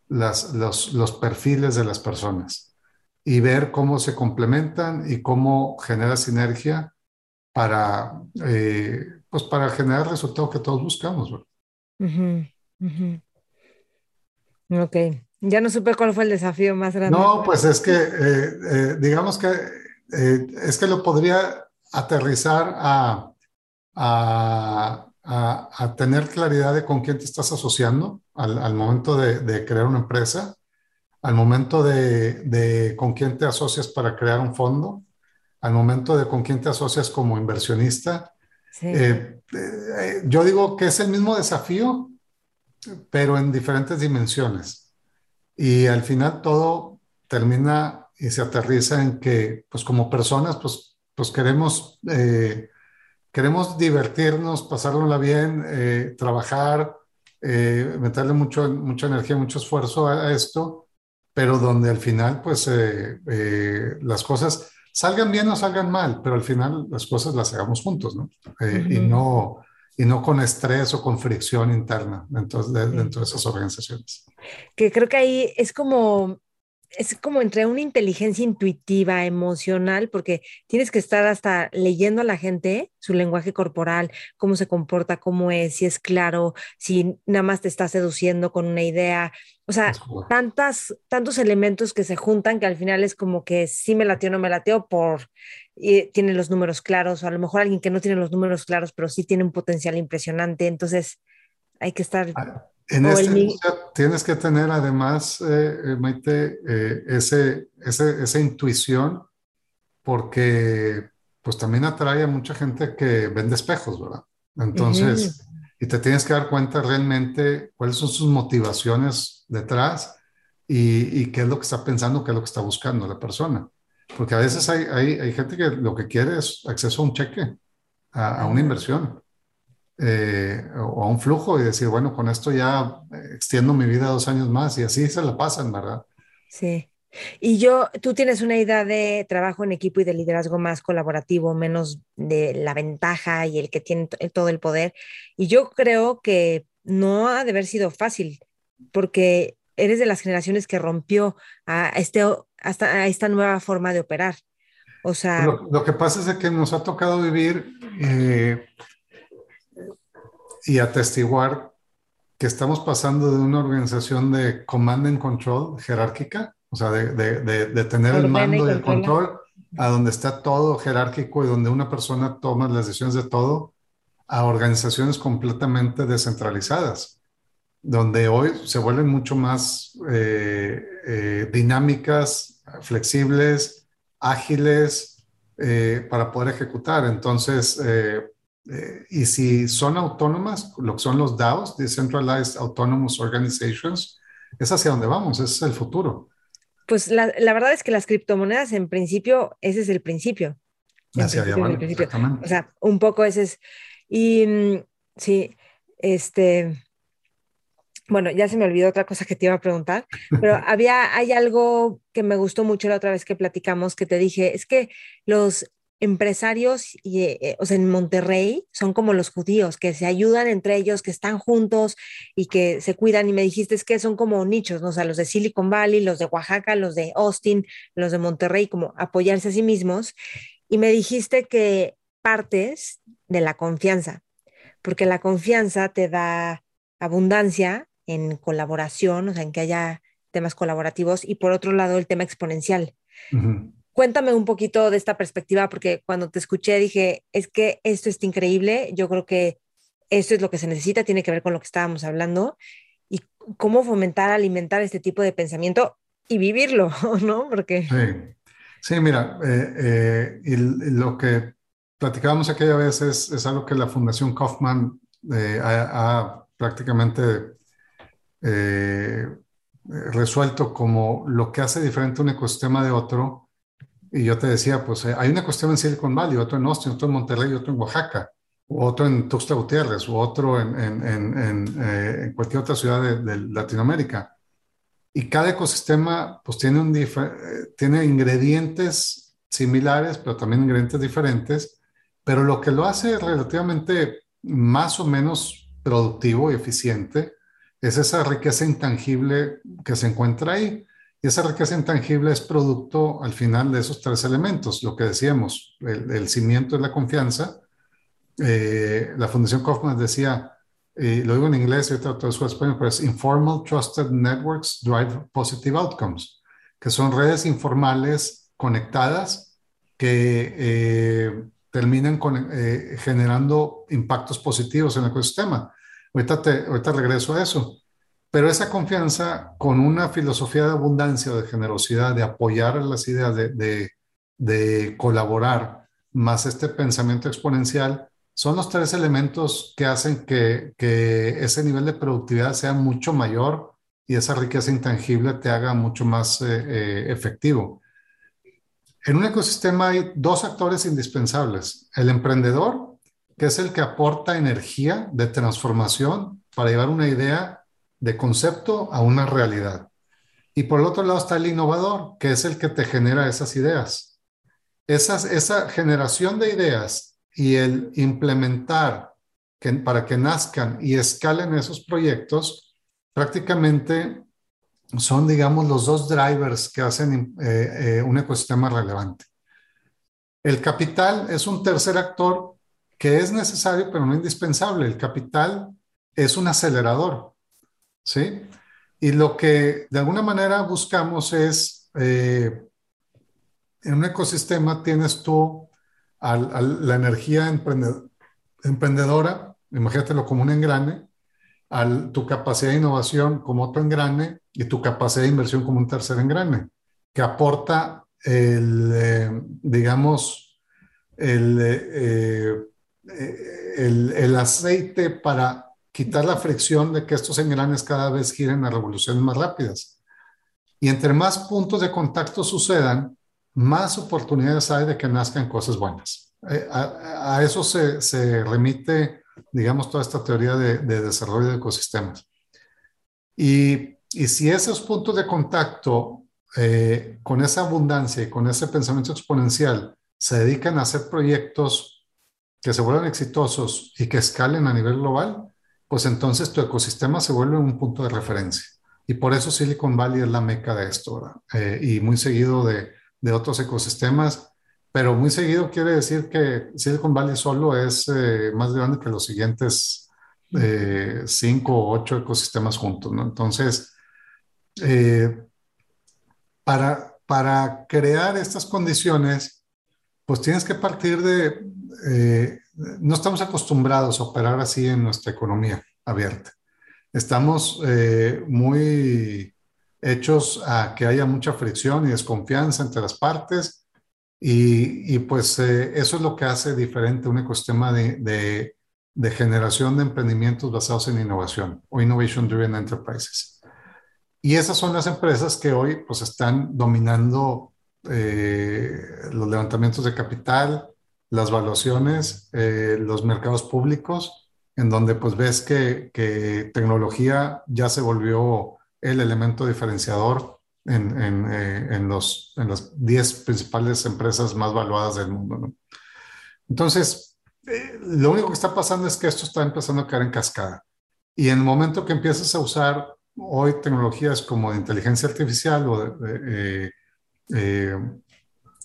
las, los, los perfiles de las personas y ver cómo se complementan y cómo genera sinergia para, eh, pues para generar el resultado que todos buscamos. Ok, ya no supe cuál fue el desafío más grande. No, pues es que, eh, eh, digamos que es que lo podría aterrizar a, a, a, tener claridad de con quién te estás asociando al, al momento de, de, crear una empresa, al momento de, de, con quién te asocias para crear un fondo, al momento de con quién te asocias como inversionista. Eh, eh, yo digo que es el mismo desafío, pero en diferentes dimensiones. Y al final todo termina y se aterriza en que, pues como personas, pues, pues queremos, eh, queremos divertirnos, pasárnosla bien, trabajar, meterle mucho, mucha energía, mucho esfuerzo a, a, esto, pero donde al final, pues las cosas salgan bien o salgan mal, pero al final las cosas las hagamos juntos, ¿no? Eh, y no y no con estrés o con fricción interna dentro de, dentro de esas organizaciones. Que creo que ahí es como es como entre una inteligencia intuitiva, emocional, porque tienes que estar hasta leyendo a la gente, su lenguaje corporal, cómo se comporta, cómo es, si es claro, si nada más te está seduciendo con una idea. O sea, tantas, tantos elementos que se juntan que al final es como que sí me lateo o no me lateo por, y tiene los números claros, o a lo mejor alguien que no tiene los números claros, pero sí tiene un potencial impresionante. Entonces, hay que estar ah, en este tienes que tener además, eh, eh, Maite, eh, ese, esa intuición, porque pues también atrae a mucha gente que vende espejos, ¿verdad? Entonces, y te tienes que dar cuenta realmente cuáles son sus motivaciones detrás y, y, qué es lo que está pensando, qué es lo que está buscando la persona. Porque a veces hay, hay, hay gente que lo que quiere es acceso a un cheque, a, a una inversión. Eh, o a un flujo y decir, bueno, con esto ya extiendo mi vida dos años más y así se la pasan, ¿verdad? Sí. Y yo, tú tienes una idea de trabajo en equipo y de liderazgo más colaborativo, menos de la ventaja y el que tiene todo el poder. Y yo creo que no ha de haber sido fácil, porque eres de las generaciones que rompió a, este, hasta a esta nueva forma de operar. O sea... Lo, que pasa es que nos ha tocado vivir eh, y atestiguar que estamos pasando de una organización de command and control jerárquica, o sea, de, de, de, tener el mando y el control, a donde está todo jerárquico y donde una persona toma las decisiones de todo, a organizaciones completamente descentralizadas, donde hoy se vuelven mucho más eh, eh, dinámicas, flexibles, ágiles eh, para poder ejecutar. Entonces, eh, y si son autónomas, lo que son los DAOs, Decentralized Autonomous Organizations, es hacia donde vamos, ese es el futuro. Pues la, la verdad es que las criptomonedas, en principio, ese es el principio. Hacia allá van, O sea, un poco ese es. Y mm, sí, este. Bueno, ya se me olvidó otra cosa que te iba a preguntar, pero había, hay algo que me gustó mucho la otra vez que platicamos, que te dije, es que los empresarios, y, eh, eh, o sea, en Monterrey son como los judíos, que se ayudan entre ellos, que están juntos y que se cuidan. Y me dijiste es que son como nichos. O sea, los de Silicon Valley, los de Oaxaca, los de Austin, los de Monterrey, como apoyarse a sí mismos. Y me dijiste que partes de la confianza, porque la confianza te da abundancia en colaboración, o sea, en que haya temas colaborativos, y por otro lado, el tema exponencial. Cuéntame un poquito de esta perspectiva, porque cuando te escuché dije, es que esto es increíble, yo creo que esto es lo que se necesita, tiene que ver con lo que estábamos hablando, y cómo fomentar, alimentar este tipo de pensamiento y vivirlo, ¿no? Porque... Sí, sí mira, eh, eh, lo que platicábamos aquella vez es, es algo que la Fundación Kaufman eh, ha, ha, prácticamente resuelto como lo que hace diferente un ecosistema de otro y yo te decía, pues eh, hay una cuestión en Silicon Valley, otro en Austin, otro en Monterrey, otro en Oaxaca, otro en Tuxtla Gutiérrez, u otro en, en, en, eh, en, cualquier otra ciudad de, de, Latinoamérica. Y cada ecosistema pues tiene, un eh, tiene ingredientes similares, pero también ingredientes diferentes. pero lo que lo hace relativamente más o menos productivo y eficiente es esa riqueza intangible que se encuentra ahí. Y esa riqueza intangible es producto al final de esos tres elementos, lo que decíamos, el, cimiento es la confianza. Eh, la Fundación Kaufman decía, y lo digo en inglés, y todo su español, pero es informal trusted networks drive positive outcomes, que son redes informales conectadas que eh, terminan con, eh, generando impactos positivos en el ecosistema. Ahorita, te, ahorita regreso a eso. Pero esa confianza con una filosofía de abundancia, de generosidad, de apoyar las ideas, de, de, colaborar, más este pensamiento exponencial, son los tres elementos que hacen que, ese nivel de productividad sea mucho mayor y esa riqueza intangible te haga mucho más eh, eh, efectivo. En un ecosistema hay dos actores indispensables. El emprendedor, que es el que aporta energía de transformación para llevar una idea de concepto a una realidad. Y por el otro lado está el innovador, que es el que te genera esas ideas. esa generación de ideas y el implementar que, para que nazcan y escalen esos proyectos, prácticamente son, digamos, los dos drivers que hacen eh, eh, un ecosistema relevante. El capital es un tercer actor que es necesario, pero no indispensable. El capital es un acelerador, ¿sí? Y lo que de alguna manera buscamos es, eh, en un ecosistema tienes tú la energía emprendedora, imagínatelo como un engrane, a tu capacidad de innovación como otro engrane y tu capacidad de inversión como un tercer engrane, que aporta el, eh, digamos, el, eh, el, el, aceite para quitar la fricción de que estos engranes cada vez giren a revoluciones más rápidas. Y entre más puntos de contacto sucedan, más oportunidades hay de que nazcan cosas buenas. Eh, a, eso se, remite, digamos, toda esta teoría de, desarrollo de ecosistemas. Y, si esos puntos de contacto eh, con esa abundancia y con ese pensamiento exponencial se dedican a hacer proyectos que se vuelvan exitosos y que escalen a nivel global, pues entonces tu ecosistema se vuelve un punto de referencia. Y por eso Silicon Valley es la meca de esto, eh, y muy seguido de, otros ecosistemas, pero muy seguido quiere decir que Silicon Valley solo es eh, más grande que los siguientes eh, cinco o ocho ecosistemas juntos, ¿no? Entonces, eh, para, para crear estas condiciones, pues tienes que partir de, no estamos acostumbrados a operar así en nuestra economía abierta. Estamos muy hechos a que haya mucha fricción y desconfianza entre las partes. Y, pues eh, eso es lo que hace diferente un ecosistema de, de, generación de emprendimientos basados en innovación o Innovation Driven Enterprises. Y esas son las empresas que hoy pues están dominando eh, los levantamientos de capital, las valuaciones, eh, los mercados públicos, en donde pues ves que, que tecnología ya se volvió el elemento diferenciador en, en, eh, en los, en las 10 principales empresas más valuadas del mundo. Entonces, eh, lo único que está pasando es que esto está empezando a caer en cascada. Y en el momento que empiezas a usar hoy tecnologías como de inteligencia artificial o de,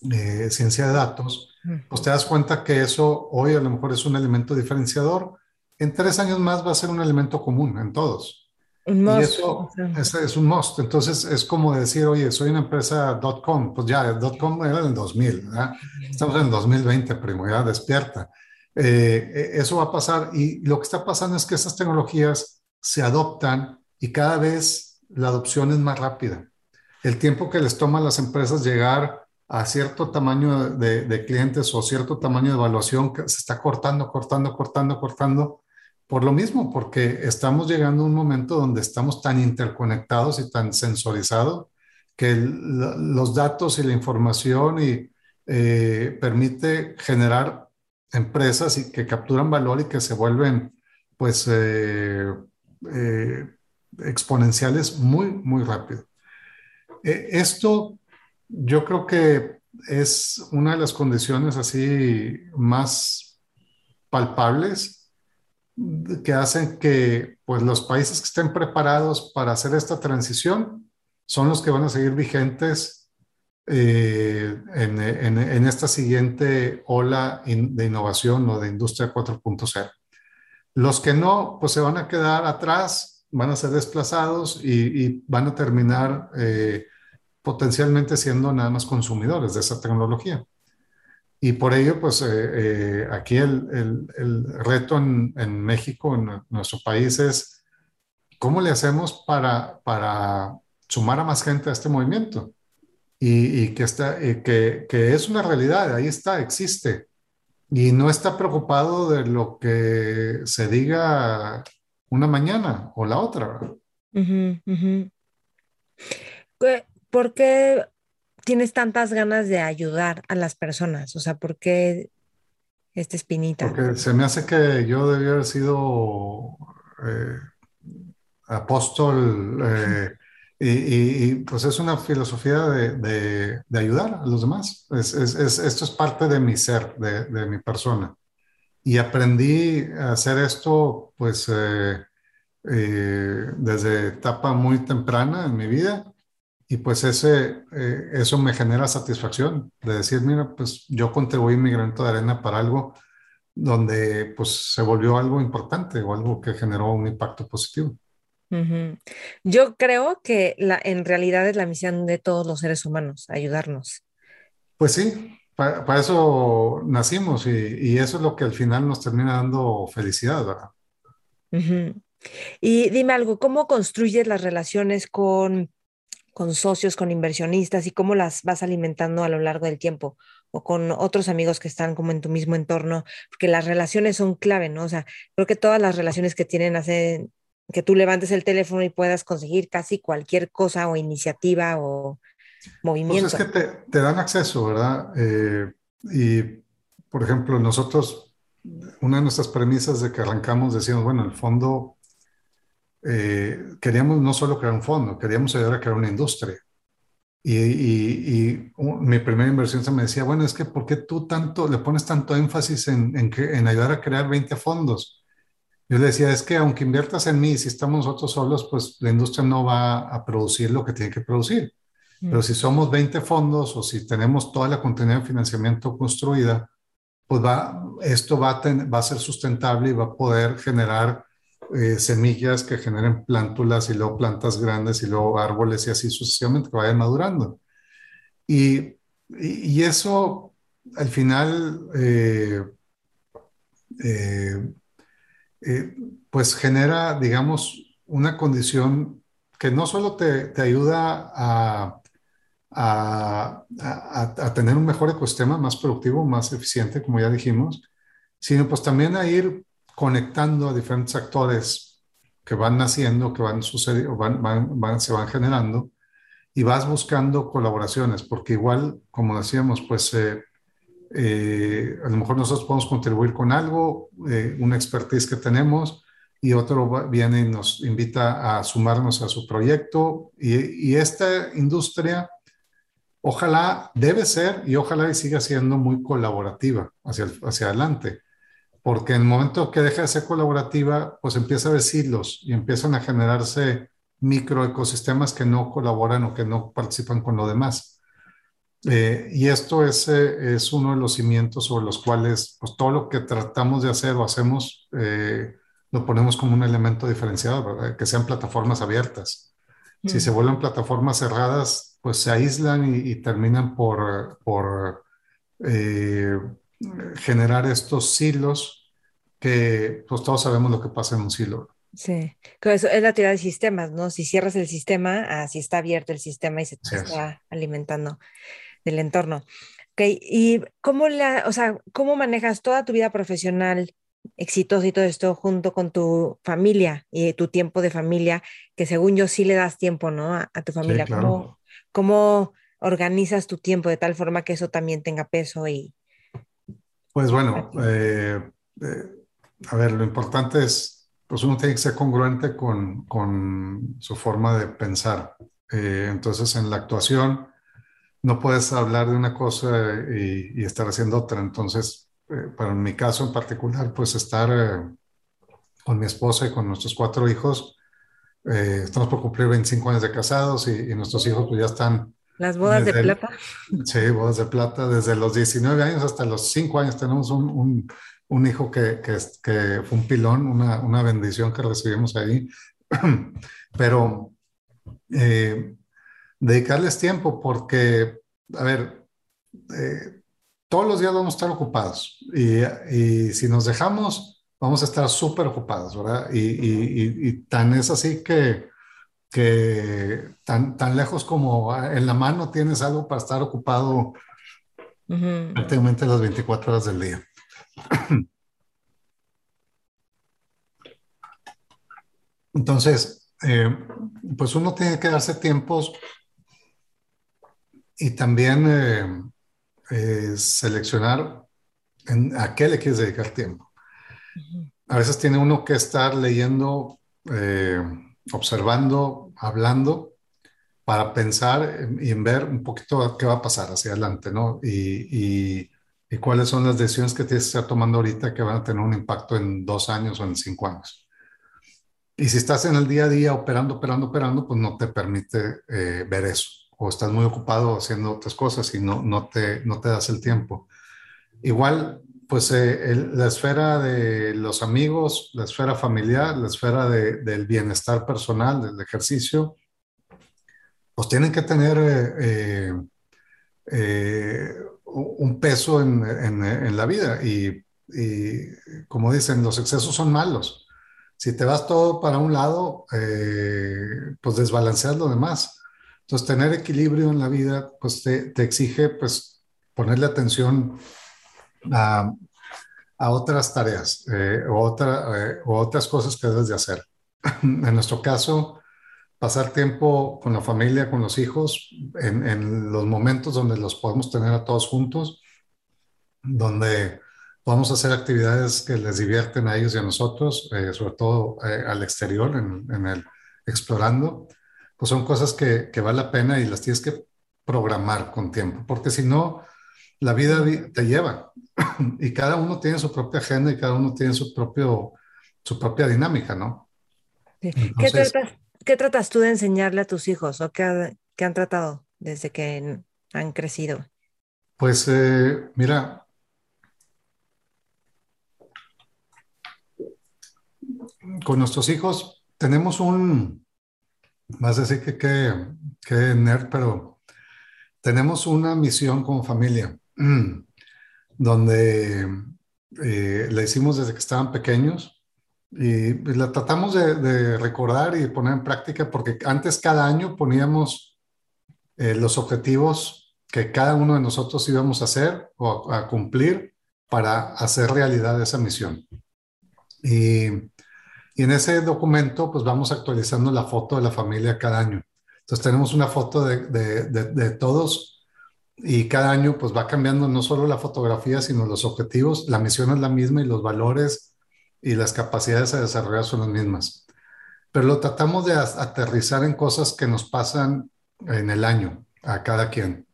eh, ciencia de datos, pues te das cuenta que eso hoy a lo mejor es un elemento diferenciador. En tres años más va a ser un elemento común en todos. Un Y eso es, un must. Entonces es como decir, oye, soy una empresa .com. Pues ya, .com era en el 2000, ¿verdad? Estamos en el 2020, primo, ya despierta. Eh, e, eso va a pasar y lo que está pasando es que esas tecnologías se adoptan y cada vez la adopción es más rápida. El tiempo que les toma a las empresas llegar a cierto tamaño de, de clientes o cierto tamaño de evaluación se está cortando, cortando, cortando, cortando por lo mismo, porque estamos llegando a un momento donde estamos tan interconectados y tan sensorizados que los datos y la información y, eh, permite generar empresas y que capturan valor y que se vuelven pues eh, eh, exponenciales muy, muy rápido. esto yo creo que es una de las condiciones así más palpables que hacen que pues, los países que estén preparados para hacer esta transición son los que van a seguir vigentes eh, en, en, esta siguiente ola de innovación o de industria 4.0. Los que no, pues se van a quedar atrás, van a ser desplazados y, van a terminar eh, potencialmente siendo nada más consumidores de esa tecnología. Y por ello, pues eh, aquí el, el, el reto en, en, México, en nuestro país, es cómo le hacemos para, para sumar a más gente a este movimiento y, que, está, que, que, es una realidad, ahí está, existe. Y no está preocupado de lo que se diga una mañana o la otra. ¿Por qué tienes tantas ganas de ayudar a las personas? O sea, ¿por qué esta espinita? Porque se me hace que yo debía haber sido eh, apóstol eh, y, pues es una filosofía de, ayudar a los demás. Es, es, esto es parte de mi ser, de, de, mi persona. Y aprendí a hacer esto pues eh, eh, desde etapa muy temprana en mi vida. Y pues ese, eh, eso me genera satisfacción de decir, mira, pues yo contribuí mi granito de arena para algo donde pues se volvió algo importante o algo que generó un impacto positivo. Yo creo que la, en realidad es la misión de todos los seres humanos, ayudarnos. Pues sí, para, eso nacimos y, eso es lo que al final nos termina dando felicidad, ¿verdad? Y dime algo, ¿cómo construyes las relaciones con, con socios, con inversionistas y cómo las vas alimentando a lo largo del tiempo? o con otros amigos que están como en tu mismo entorno, porque las relaciones son clave, ¿no? O sea, creo que todas las relaciones que tienen hacen, que tú levantes el teléfono y puedas conseguir casi cualquier cosa o iniciativa o movimiento. Pues es que te, dan acceso, ¿verdad? Eh, y, por ejemplo, nosotros, una de nuestras premisas de que arrancamos, decíamos, bueno, el fondo, eh, queríamos no solo crear un fondo, queríamos ayudar a crear una industria. Y, y, mi primera inversión se me decía, bueno, es que ¿por qué tú tanto, le pones tanto énfasis en, en, en ayudar a crear 20 fondos? Yo le decía, es que aunque inviertas en mí, si estamos nosotros solos, pues la industria no va a producir lo que tiene que producir. Pero mm. si somos 20 fondos o si tenemos toda la continuidad de financiamiento construida, pues va, esto va a, va a ser sustentable y va a poder generar eh, semillas que generen plántulas y luego plantas grandes y luego árboles y así sucesivamente que vayan madurando. Y, y, eso al final eh, eh, pues genera, digamos, una condición que no solo te, te ayuda a, a, a, tener un mejor ecosistema, más productivo, más eficiente, como ya dijimos, sino pues también a ir conectando a diferentes actores que van naciendo, que van sucediendo, van, van, se van generando, y vas buscando colaboraciones, porque igual, como decíamos, pues eh, eh, a lo mejor nosotros podemos contribuir con algo, eh, una expertise que tenemos, y otro viene y nos invita a sumarnos a su proyecto. Y, esta industria, ojalá, debe ser y ojalá y siga siendo muy colaborativa hacia, hacia adelante. Porque en el momento que deja de ser colaborativa, pues empieza a haber silos y empiezan a generarse microecosistemas que no colaboran o que no participan con lo demás. Eh, y esto es, eh, es, uno de los cimientos sobre los cuales pues, todo lo que tratamos de hacer o hacemos eh, lo ponemos como un elemento diferenciado, que sean plataformas abiertas. Si se vuelven plataformas cerradas, pues se aíslan y, terminan por, por generar estos silos que pues todos sabemos lo que pasa en un silo. Sí, eso es la teoría de sistemas, ¿no? Si cierras el sistema, así está abierto el sistema y se está alimentando del entorno. Okay. ¿Y cómo, la, o sea, cómo manejas toda tu vida profesional exitosa y todo esto junto con tu familia y tu tiempo de familia, que según yo sí le das tiempo, ¿no? A, tu familia. ¿Cómo, organizas tu tiempo de tal forma que eso también tenga peso y... Pues bueno, eh, eh, a ver, lo importante es, pues uno tiene que ser congruente con, con su forma de pensar. Eh, entonces, en la actuación, no puedes hablar de una cosa y, estar haciendo otra. Entonces, para mi caso en particular, pues estar con mi esposa y con nuestros cuatro hijos. estamos por cumplir 25 años de casados y, nuestros hijos pues ya están... Las bodas de plata. Sí, bodas de plata. Desde los 19 años hasta los 5 años tenemos un, un, un hijo que, que, que, fue un pilón, una, una bendición que recibimos ahí. Pero eh, dedicarles tiempo porque, a ver, eh, todos los días vamos a estar ocupados y, y si nos dejamos, vamos a estar súper ocupados, ¿verdad? Y, y, y, tan es así que, que tan, tan lejos como en la mano tienes algo para estar ocupado prácticamente las 24 horas del día. Entonces, eh, pues uno tiene que darse tiempos y también eh, eh, seleccionar en, a qué le quieres dedicar tiempo. A veces tiene uno que estar leyendo, observando, hablando, para pensar y en ver un poquito qué va a pasar hacia adelante, ¿no? Y, y cuáles son las decisiones que tienes que estar tomando ahorita que van a tener un impacto en dos años o en cinco años. Y si estás en el día a día operando, operando, operando, pues no te permite eh, ver eso. O estás muy ocupado haciendo otras cosas y no, no, te, no te das el tiempo. Igual, pues eh, la esfera de los amigos, la esfera familiar, la esfera de, del bienestar personal, del ejercicio, pues tienen que tener eh, un peso en, en, en la vida. Y, y, como dicen, los excesos son malos si te vas todo para un lado, eh, pues desbalanceas lo demás. Entonces, tener equilibrio en la vida, pues te, te exige, pues, ponerle atención a, a otras tareas eh, o, otra, eh, o otras cosas que debes de hacer. en nuestro caso, pasar tiempo con la familia, con los hijos, en, los momentos donde los podemos tener a todos juntos, donde Podemos hacer actividades que les divierten a ellos y a nosotros, eh, sobre todo al exterior, en, el explorando. Pues son cosas que, que vale la pena y las tienes que programar con tiempo, porque si no, la vida te lleva y cada uno tiene su propia agenda y cada uno tiene su, propio, su propia dinámica, ¿no? ¿Qué, tratas, ¿Qué, tratas, tú de enseñarle a tus hijos o qué, qué han tratado desde que han crecido? Pues eh, mira, con nuestros hijos tenemos un, a decir que qué nerd, pero tenemos una misión como familia, donde eh, la hicimos desde que estaban pequeños y la tratamos de, recordar y poner en práctica porque antes cada año poníamos eh, los objetivos que cada uno de nosotros íbamos a hacer o a cumplir para hacer realidad esa misión. Y en ese documento, pues vamos actualizando la foto de la familia cada año. Entonces tenemos una foto de, de, todos y cada año pues va cambiando no solo la fotografía, sino los objetivos. La misión es la misma y los valores y las capacidades a desarrollar son las mismas. Pero lo tratamos de aterrizar en cosas que nos pasan en el año a cada quien.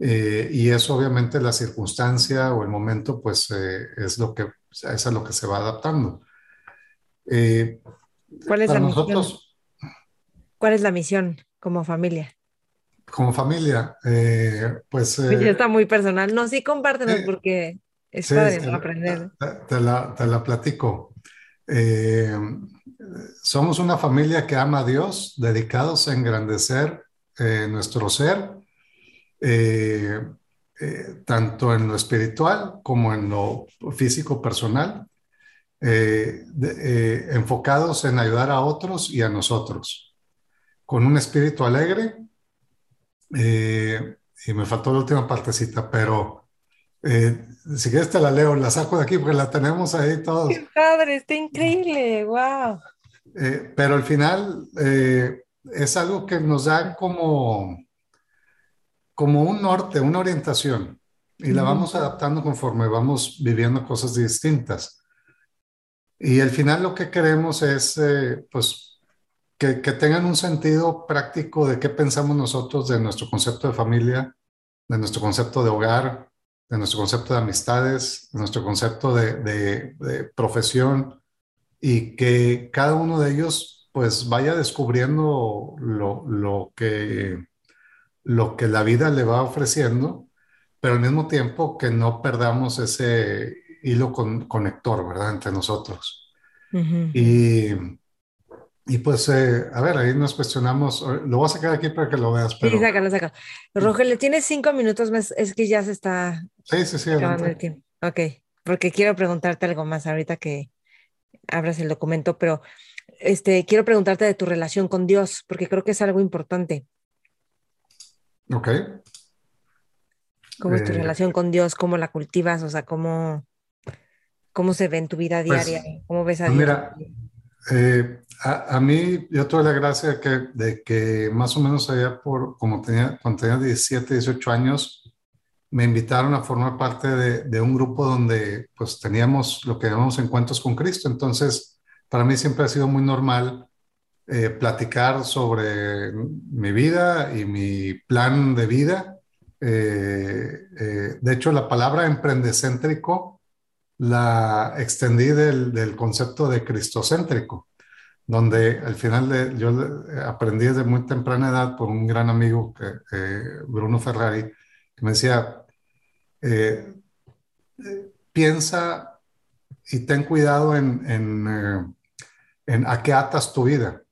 Eh, y eso obviamente la circunstancia o el momento pues eh, es lo que es a lo que se va adaptando. Eh, ¿Cuál es la misión? ¿Cuál es la misión como familia? Como familia, eh, pues... Eh, está muy personal. No, sí, compártenos porque es padre aprender. Te, la, te la platico. somos una familia que ama a Dios, dedicados a engrandecer nuestro ser, tanto en lo espiritual como en lo físico personal. Eh, eh, enfocados en ayudar a otros y a nosotros, con un espíritu alegre. Eh, y me faltó la última partecita, pero si quieres te la leo, la saco de aquí porque la tenemos ahí todos. ¡Qué padre! Está increíble, wow. pero al final es algo que nos da como, como un norte, una orientación, y la vamos adaptando conforme vamos viviendo cosas distintas. Y al final lo que queremos es, eh, pues, que, que, tengan un sentido práctico de qué pensamos nosotros de nuestro concepto de familia, de nuestro concepto de hogar, de nuestro concepto de amistades, de nuestro concepto de, de, profesión y que cada uno de ellos pues vaya descubriendo lo, lo, que, lo que la vida le va ofreciendo, pero al mismo tiempo que no perdamos ese hilo con, conector, ¿verdad? Entre nosotros. Y y pues, eh, a ver, ahí nos cuestionamos. Eh, lo voy a sacar aquí para que lo veas. Pero... Sí, sácalo, sácalo. Rogelio, tienes cinco minutos más. Es que ya se está. Sí, sí, sí. Acabando el tiempo. Ok, porque quiero preguntarte algo más ahorita que abras el documento, pero este, quiero preguntarte de tu relación con Dios, porque creo que es algo importante. Ok. ¿Cómo es tu eh, relación con Dios? ¿Cómo la cultivas? O sea, ¿cómo, cómo se ve en tu vida pues, diaria? ¿Cómo ves a pues Dios? Mira, eh, a, mí, yo tuve la gracia de que más o menos allá por, como tenía, cuando tenía 17, 18 años, me invitaron a formar parte de, un grupo donde pues teníamos lo que llamamos encuentros con Cristo. Entonces, para mí siempre ha sido muy normal eh, platicar sobre mi vida y mi plan de vida. Eh, de hecho, la palabra emprendecéntrico la extendí del, del concepto de cristocéntrico, donde al final de, yo aprendí desde muy temprana edad por un gran amigo, Bruno Ferrari, que me decía, eh, piensa y ten cuidado en, en, eh, en, a qué atas tu vida.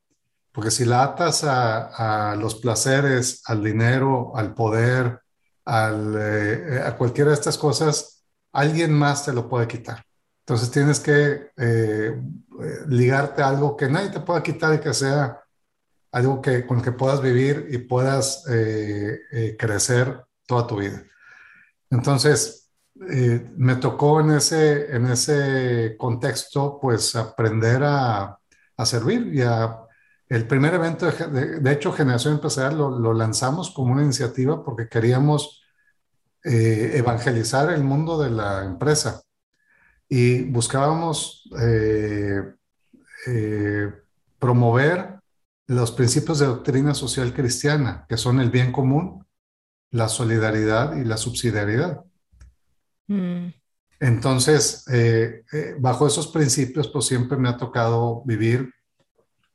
Porque si la atas a, a los placeres, al dinero, al poder, al, eh, a cualquiera de estas cosas, alguien más te lo puede quitar. Entonces tienes que eh, ligarte a algo que nadie te pueda quitar y que sea algo que, con que puedas vivir y puedas eh, eh, crecer toda tu vida. Entonces, me tocó en ese, en ese contexto, pues, aprender a, a servir y a... El primer evento, de, de, hecho, Generación Empresarial lo, lo lanzamos como una iniciativa porque queríamos eh, evangelizar el mundo de la empresa y buscábamos eh, eh, promover los principios de doctrina social cristiana, que son el bien común, la solidaridad y la subsidiariedad. Mm. Entonces, bajo esos principios, pues siempre me ha tocado vivir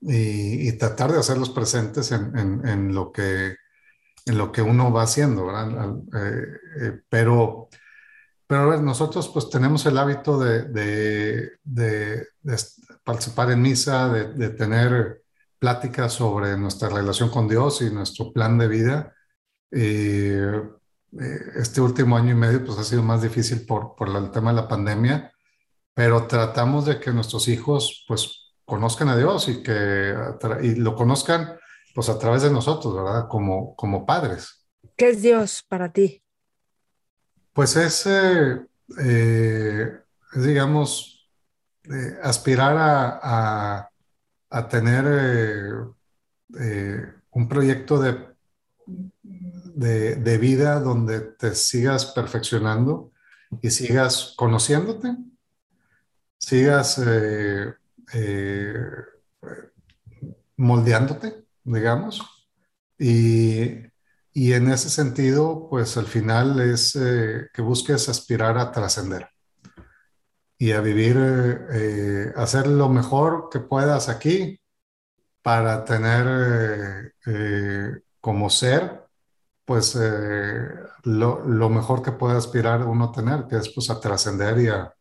y, tratar de hacerlos presentes en lo que en lo que uno va haciendo, ¿verdad? Eh, eh, pero, pero a ver, nosotros pues tenemos el hábito de, de, de, participar en misa, de, tener pláticas sobre nuestra relación con Dios y nuestro plan de vida. Eh, este último año y medio pues ha sido más difícil por, por el tema de la pandemia, pero tratamos de que nuestros hijos pues conozcan a Dios y que y lo conozcan pues a través de nosotros, ¿verdad? Como, como padres. ¿Qué es Dios para ti? Pues es, eh, eh, digamos, eh, aspirar a, a, tener un proyecto de, de, de, vida donde te sigas perfeccionando y sigas conociéndote, sigas moldeándote digamos. Y, y en ese sentido, pues al final es eh, que busques aspirar a trascender y a vivir, eh, hacer lo mejor que puedas aquí para tener eh, como ser, pues lo, lo, mejor que puede aspirar uno a tener, que es pues a trascender y a,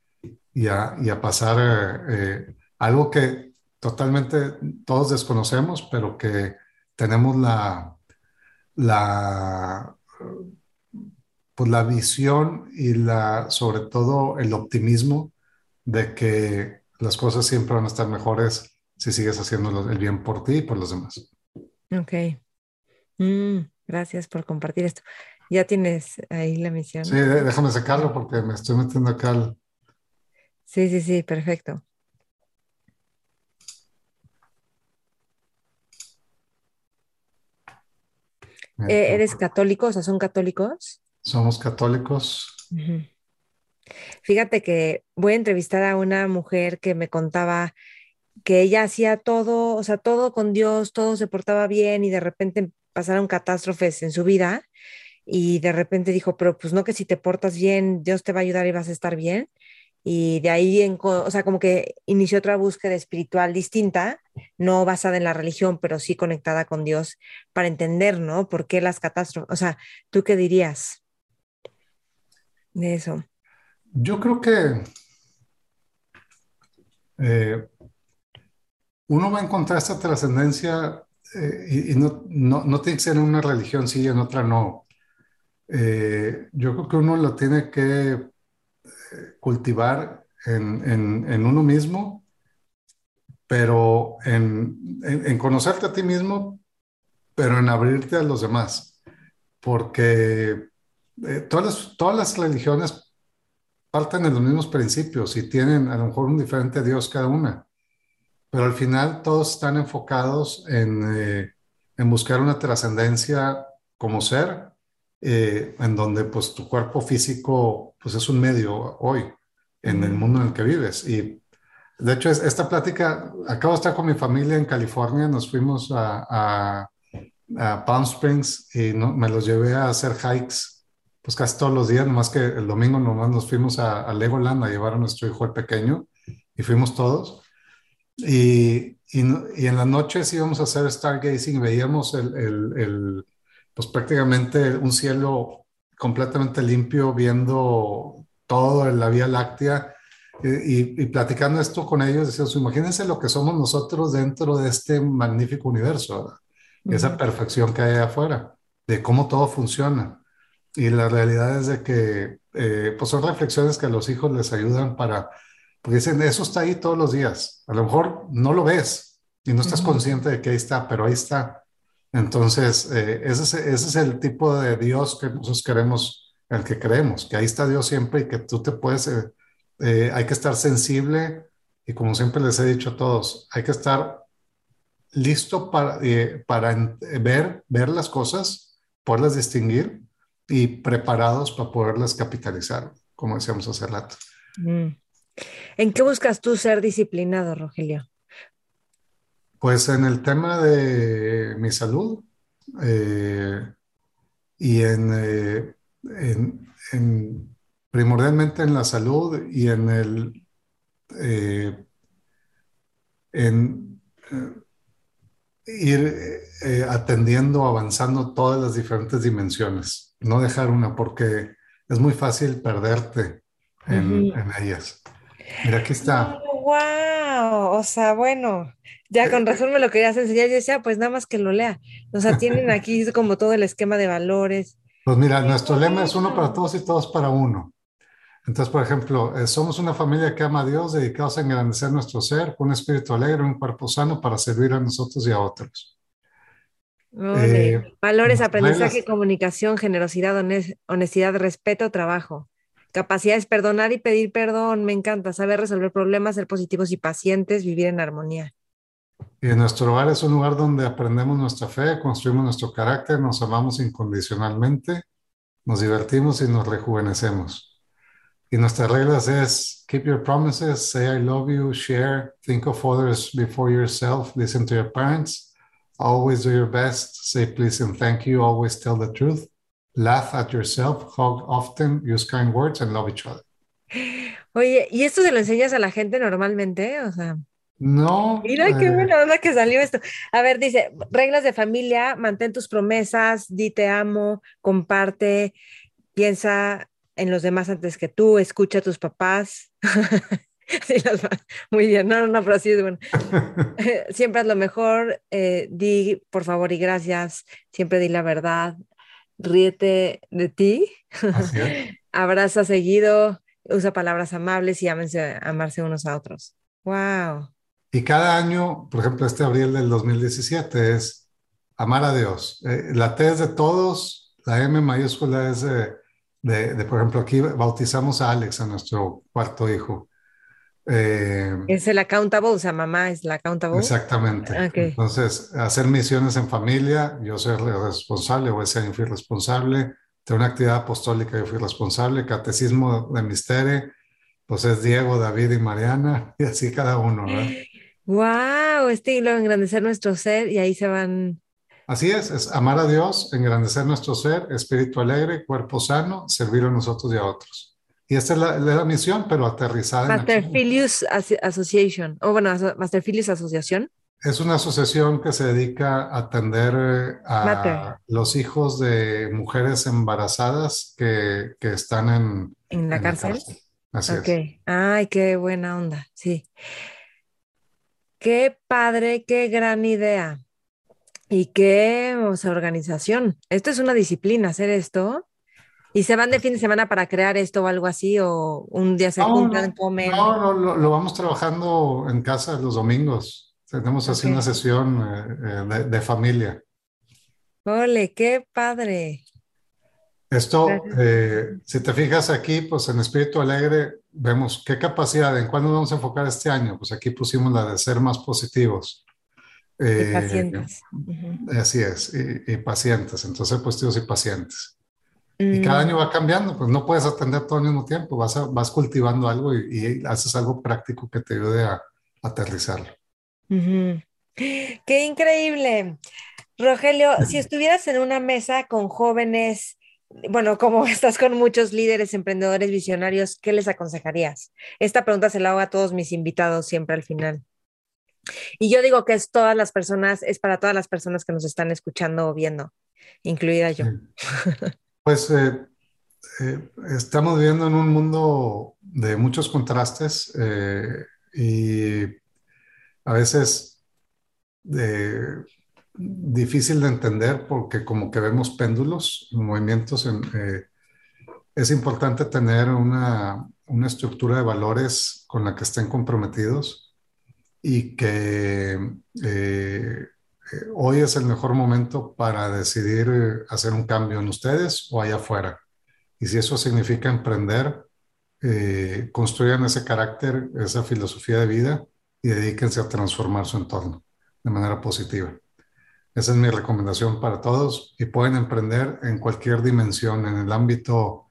y, a, y a, pasar algo que totalmente todos desconocemos, pero que tenemos la, la, pues la visión y la, sobre todo el optimismo de que las cosas siempre van a estar mejores si sigues haciendo el bien por ti y por los demás. Ok. Mm, gracias por compartir esto. Ya tienes ahí la misión. Sí, déjame sacarlo porque me estoy metiendo acá al... Sí, sí, sí, perfecto. Eh, ¿Eres católico? O sea, ¿son católicos? Somos católicos. Fíjate que voy a entrevistar a una mujer que me contaba que ella hacía todo, o sea, todo con Dios, todo se portaba bien y de repente pasaron catástrofes en su vida y de repente dijo, pero pues no que si te portas bien, Dios te va a ayudar y vas a estar bien. Y de ahí, en, o sea, como que inició otra búsqueda espiritual distinta, no basada en la religión, pero sí conectada con Dios para entender, ¿no? ¿Por qué las catástrofes? O sea, ¿tú qué dirías de eso? Yo creo que eh, uno va a encontrar esta trascendencia eh, y, no, no, tiene que ser en una religión, sí, en otra no. Eh, yo creo que uno lo tiene que cultivar en, en, uno mismo, pero en, en, conocerte a ti mismo, pero en abrirte a los demás. Porque todas, las, todas las religiones parten de los mismos principios y tienen a lo mejor un diferente Dios cada una pero al final todos están enfocados en, eh, en buscar una trascendencia como ser, eh, en donde pues tu cuerpo físico pues es un medio hoy en el mundo en el que vives. Y de hecho esta plática, acabo de estar con mi familia en California, nos fuimos a, a, Palm Springs y no, me los llevé a hacer hikes pues casi todos los días, nomás que el domingo nomás nos fuimos a, a Legoland a llevar a nuestro hijo el pequeño y fuimos todos. Y, y, en las noches íbamos a hacer stargazing, veíamos el, el, pues prácticamente un cielo completamente limpio, viendo todo en la Vía Láctea y, y, platicando esto con ellos, decíamos, imagínense lo que somos nosotros dentro de este magnífico universo, esa perfección que hay afuera, de cómo todo funciona. Y la realidad es de que eh, pues son reflexiones que a los hijos les ayudan para porque dicen, eso está ahí todos los días. A lo mejor no lo ves y no estás consciente de que ahí está, pero ahí está. Entonces, eh, ese, es, el tipo de Dios que nosotros queremos, el que creemos, que ahí está Dios siempre y que tú te puedes, eh, eh, hay que estar sensible y como siempre les he dicho a todos, hay que estar listo para, para ver, ver las cosas, poderlas distinguir y preparados para poderlas capitalizar, como decíamos hace rato. Mm. ¿En qué buscas tú ser disciplinado, Rogelio? Pues en el tema de mi salud eh, y eh, en, primordialmente en la salud y en el eh, en ir atendiendo, avanzando todas las diferentes dimensiones, no dejar una porque es muy fácil perderte en ellas. Mira, aquí está. Wow, o sea, bueno, ya con razón me lo querías enseñar. Yo decía, pues nada más que lo lea. O sea, tienen aquí como todo el esquema de valores. Pues mira, nuestro lema es uno para todos y todos para uno. Entonces, por ejemplo, eh, somos una familia que ama a Dios, dedicados a engrandecer nuestro ser, con un espíritu alegre, un cuerpo sano para servir a nosotros y a otros. Eh, valores, aprendizaje, comunicación, generosidad, honestidad, respeto, trabajo. Capacidad es perdonar y pedir perdón. Me encanta saber resolver problemas, ser positivos y pacientes, vivir en armonía. Y nuestro hogar es un lugar donde aprendemos nuestra fe, construimos nuestro carácter, nos amamos incondicionalmente, nos divertimos y nos rejuvenecemos. Y nuestras reglas es keep your promises, say I love you, share, think of others before yourself, listen to your parents, always do your best, say please and thank you, always tell the truth, laugh at yourself, hug often, use kind words, and love each other. Oye, ¿y esto se lo enseñas a la gente normalmente? O sea. No. Mira qué eh, buena onda que salió esto. A ver, dice, reglas de familia, mantén tus promesas, di te amo, comparte, piensa en los demás antes que tú, escucha a tus papás. sí, muy bien, no, no, pero sí es bueno. siempre haz lo mejor, eh, di por favor y gracias, siempre di la verdad, ríete de ti, abraza seguido, usa palabras amables y ámense, amarse unos a otros. ¡Wow! Y cada año, por ejemplo, este abril del 2017 es amar a Dios. Eh, la T es de todos, la M mayúscula es de, de, por ejemplo, aquí bautizamos a Alex, a nuestro cuarto hijo. Eh, es el accountable, o sea, mamá es la accountable. Exactamente. Entonces, hacer misiones en familia, yo soy responsable, o ese fui responsable, de una actividad apostólica yo fui responsable, catecismo de misterio, pues es Diego, David y Mariana, y así cada uno, ¿verdad? ¡Wow! Este hilo engrandecer nuestro ser y ahí se van Así es, es amar a Dios, engrandecer nuestro ser, espíritu alegre, cuerpo sano, servir a nosotros y a otros. Y esta es la, la misión, pero aterrizada. Master Philius Association, o bueno, Master Philius Asociación. Es una asociación que se dedica a atender a los hijos de mujeres embarazadas que, que están en, ¿En la cárcel. Así es. Ay, qué buena onda, sí. Qué padre, qué gran idea. Y qué organización. Esto es una disciplina, hacer esto. ¿Y se van de fin de semana para crear esto o algo así? ¿O un día se juntan, comen? No, no, lo, lo, vamos trabajando en casa los domingos. Tenemos así una sesión eh, eh, de, familia. Ole, qué padre. Esto, eh, si te fijas aquí, pues en Espíritu Alegre vemos qué capacidad, en cuándo vamos a enfocar este año. Pues aquí pusimos la de ser más positivos. y pacientes. Así es, y, pacientes, entonces positivos y pacientes. Y cada mm. año va cambiando, pues no puedes atender todo al mismo tiempo, vas, vas cultivando algo y, haces algo práctico que te ayude a aterrizarlo. Qué increíble. Rogelio, si estuvieras en una mesa con jóvenes, bueno, como estás con muchos líderes, emprendedores, visionarios, ¿qué les aconsejarías? Esta pregunta se la hago a todos mis invitados siempre al final. Y yo digo que es todas las personas, es para todas las personas que nos están escuchando o viendo, incluida yo. Pues eh, eh, estamos viviendo en un mundo de muchos contrastes eh, y a veces difícil de entender porque como que vemos péndulos, movimientos. Es importante tener una, estructura de valores con la que estén comprometidos y que hoy es el mejor momento para decidir hacer un cambio en ustedes o allá afuera. Y si eso significa emprender, construyan ese carácter, esa filosofía de vida y dedíquense a transformar su entorno de manera positiva. Esa es mi recomendación para todos y pueden emprender en cualquier dimensión, en el ámbito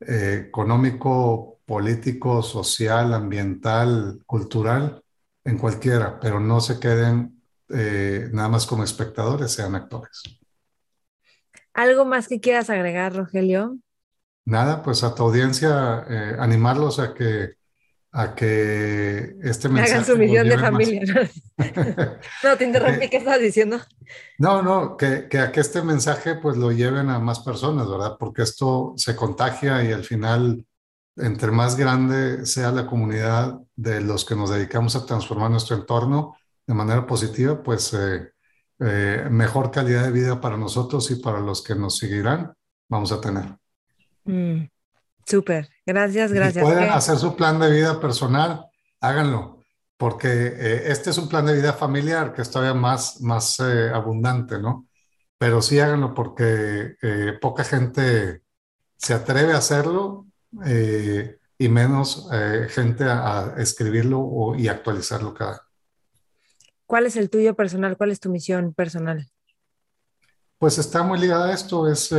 eh, económico, político, social, ambiental, cultural, en cualquiera, pero no se queden eh, nada más como espectadores, sean actores. ¿Algo más que quieras agregar, Rogelio? Nada, pues a tu audiencia, eh, animarlos a que a que este mensaje... Hagan su millón de familia. no, te interrumpí, ¿qué estabas diciendo? No, no, que, que, a que este mensaje pues lo lleven a más personas, ¿verdad? Porque esto se contagia y al final, entre más grande sea la comunidad de los que nos dedicamos a transformar nuestro entorno de manera positiva, pues eh, eh, mejor calidad de vida para nosotros y para los que nos seguirán vamos a tener. Mm. Súper, gracias, gracias. Si pueden hacer su plan de vida personal, háganlo, porque eh, este es un plan de vida familiar que es todavía más, más abundante, ¿no? Pero sí háganlo porque poca gente se atreve a hacerlo y menos gente a, escribirlo o, y actualizarlo cada. ¿Cuál es el tuyo personal? ¿Cuál es tu misión personal? Pues está muy ligada a esto, es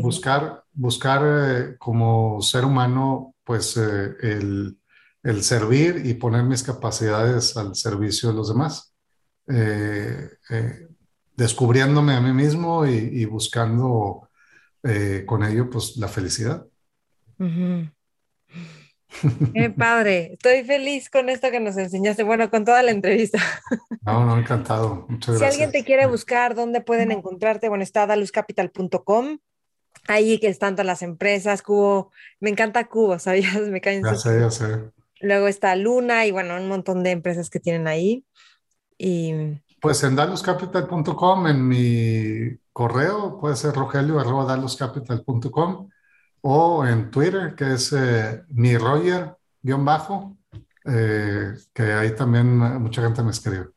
buscar buscar eh, como ser humano, pues eh, el, el, servir y poner mis capacidades al servicio de los demás, eh, descubriéndome a mí mismo y, buscando con ello pues la felicidad. Qué padre, estoy feliz con esto que nos enseñaste, bueno, con toda la entrevista. No, no, encantado. Muchas gracias. Si alguien te quiere buscar, ¿dónde pueden encontrarte? Bueno, está daluzcapital.com ahí que están todas las empresas, Cubo, me encanta Cubo, ¿sabías? Me caen sé, ya sé. Luego está Luna y bueno, un montón de empresas que tienen ahí. Y... Pues en daluscapital.com, en mi correo, puede ser rogelio.daluscapital.com o en Twitter, que es eh, mi Roger-bajo, eh, que ahí también mucha gente me escribe.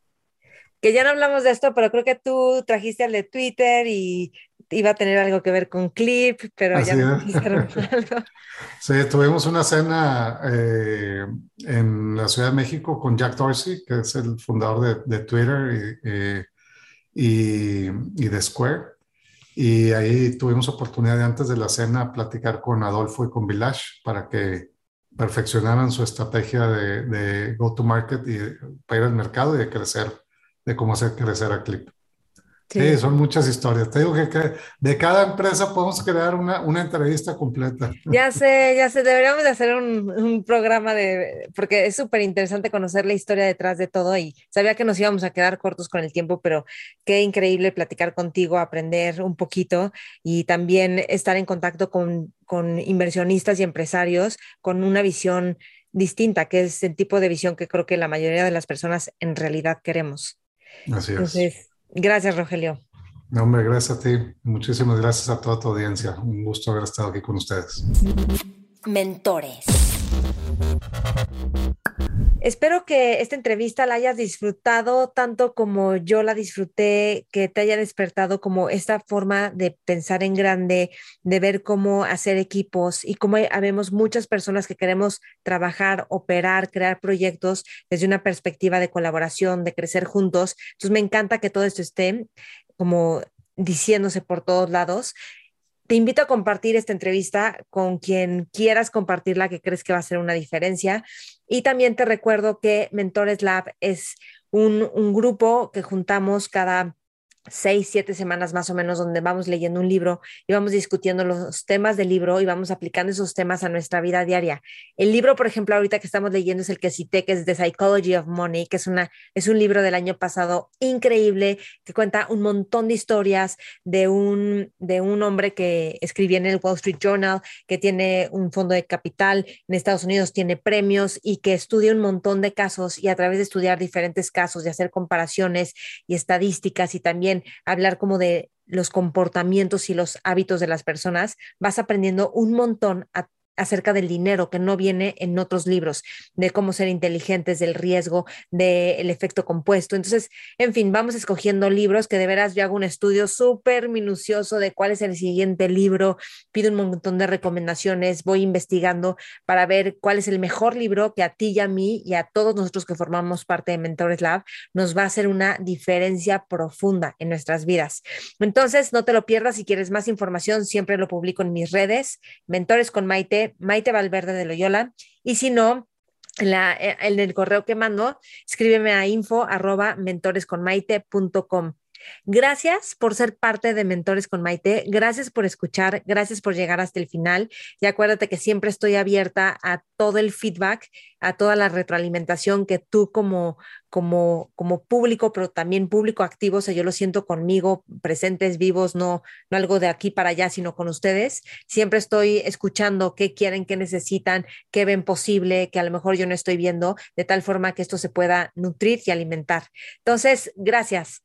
Que ya no hablamos de esto, pero creo que tú trajiste al de Twitter y iba a tener algo que ver con Clip, pero ya no algo. Sí, tuvimos una cena eh, en la Ciudad de México con Jack Dorsey, que es el fundador de, Twitter eh, y, y, de Square. Y ahí tuvimos oportunidad de antes de la cena platicar con Adolfo y con Village para que perfeccionaran su estrategia de, de go-to-market y para ir al mercado y de crecer, de cómo hacer crecer a Clip. Sí. son muchas historias. Te digo que, de cada empresa podemos crear una, una, entrevista completa. Ya sé, ya sé, deberíamos de hacer un, un programa de, porque es súper interesante conocer la historia detrás de todo y sabía que nos íbamos a quedar cortos con el tiempo, pero qué increíble platicar contigo, aprender un poquito y también estar en contacto con, con inversionistas y empresarios con una visión distinta, que es el tipo de visión que creo que la mayoría de las personas en realidad queremos. Así es. Gracias, Rogelio. No, hombre, gracias a ti. Muchísimas gracias a toda tu audiencia. Un gusto haber estado aquí con ustedes. Mentores. Espero que esta entrevista la hayas disfrutado tanto como yo la disfruté, que te haya despertado como esta forma de pensar en grande, de ver cómo hacer equipos y cómo habemos muchas personas que queremos trabajar, operar, crear proyectos desde una perspectiva de colaboración, de crecer juntos. Entonces me encanta que todo esto esté como diciéndose por todos lados te invito a compartir esta entrevista con quien quieras compartirla, que crees que va a ser una diferencia. Y también te recuerdo que Mentores Lab es un, un grupo que juntamos cada seis, siete semanas más o menos, donde vamos leyendo un libro y vamos discutiendo los temas del libro y vamos aplicando esos temas a nuestra vida diaria. El libro, por ejemplo, ahorita que estamos leyendo es el que cité, que es The Psychology of Money, que es, una, es un libro del año pasado increíble, que cuenta un montón de historias de un, de un hombre que escribía en el Wall Street Journal, que tiene un fondo de capital en Estados Unidos, tiene premios y que estudia un montón de casos y a través de estudiar diferentes casos y hacer comparaciones y estadísticas y también hablar como de los comportamientos y los hábitos de las personas, vas aprendiendo un montón a acerca del dinero que no viene en otros libros, de cómo ser inteligentes, del riesgo, del efecto compuesto. Entonces, en fin, vamos escogiendo libros que de veras yo hago un estudio súper minucioso de cuál es el siguiente libro, pido un montón de recomendaciones, voy investigando para ver cuál es el mejor libro que a ti y a mí y a todos nosotros que formamos parte de Mentores Lab nos va a hacer una diferencia profunda en nuestras vidas. Entonces, no te lo pierdas, si quieres más información, siempre lo publico en mis redes, Mentores con Maite Maite Valverde de Loyola. Y si no, en, la, en el correo que mando, escríbeme a info arroba mentoresconmaite.com. Gracias por ser parte de Mentores con Maite, gracias por escuchar, gracias por llegar hasta el final y acuérdate que siempre estoy abierta a todo el feedback, a toda la retroalimentación que tú como como como público, pero también público activo, o sea, yo lo siento conmigo, presentes, vivos, no no algo de aquí para allá, sino con ustedes. Siempre estoy escuchando qué quieren, qué necesitan, qué ven posible, que a lo mejor yo no estoy viendo, de tal forma que esto se pueda nutrir y alimentar. Entonces, gracias.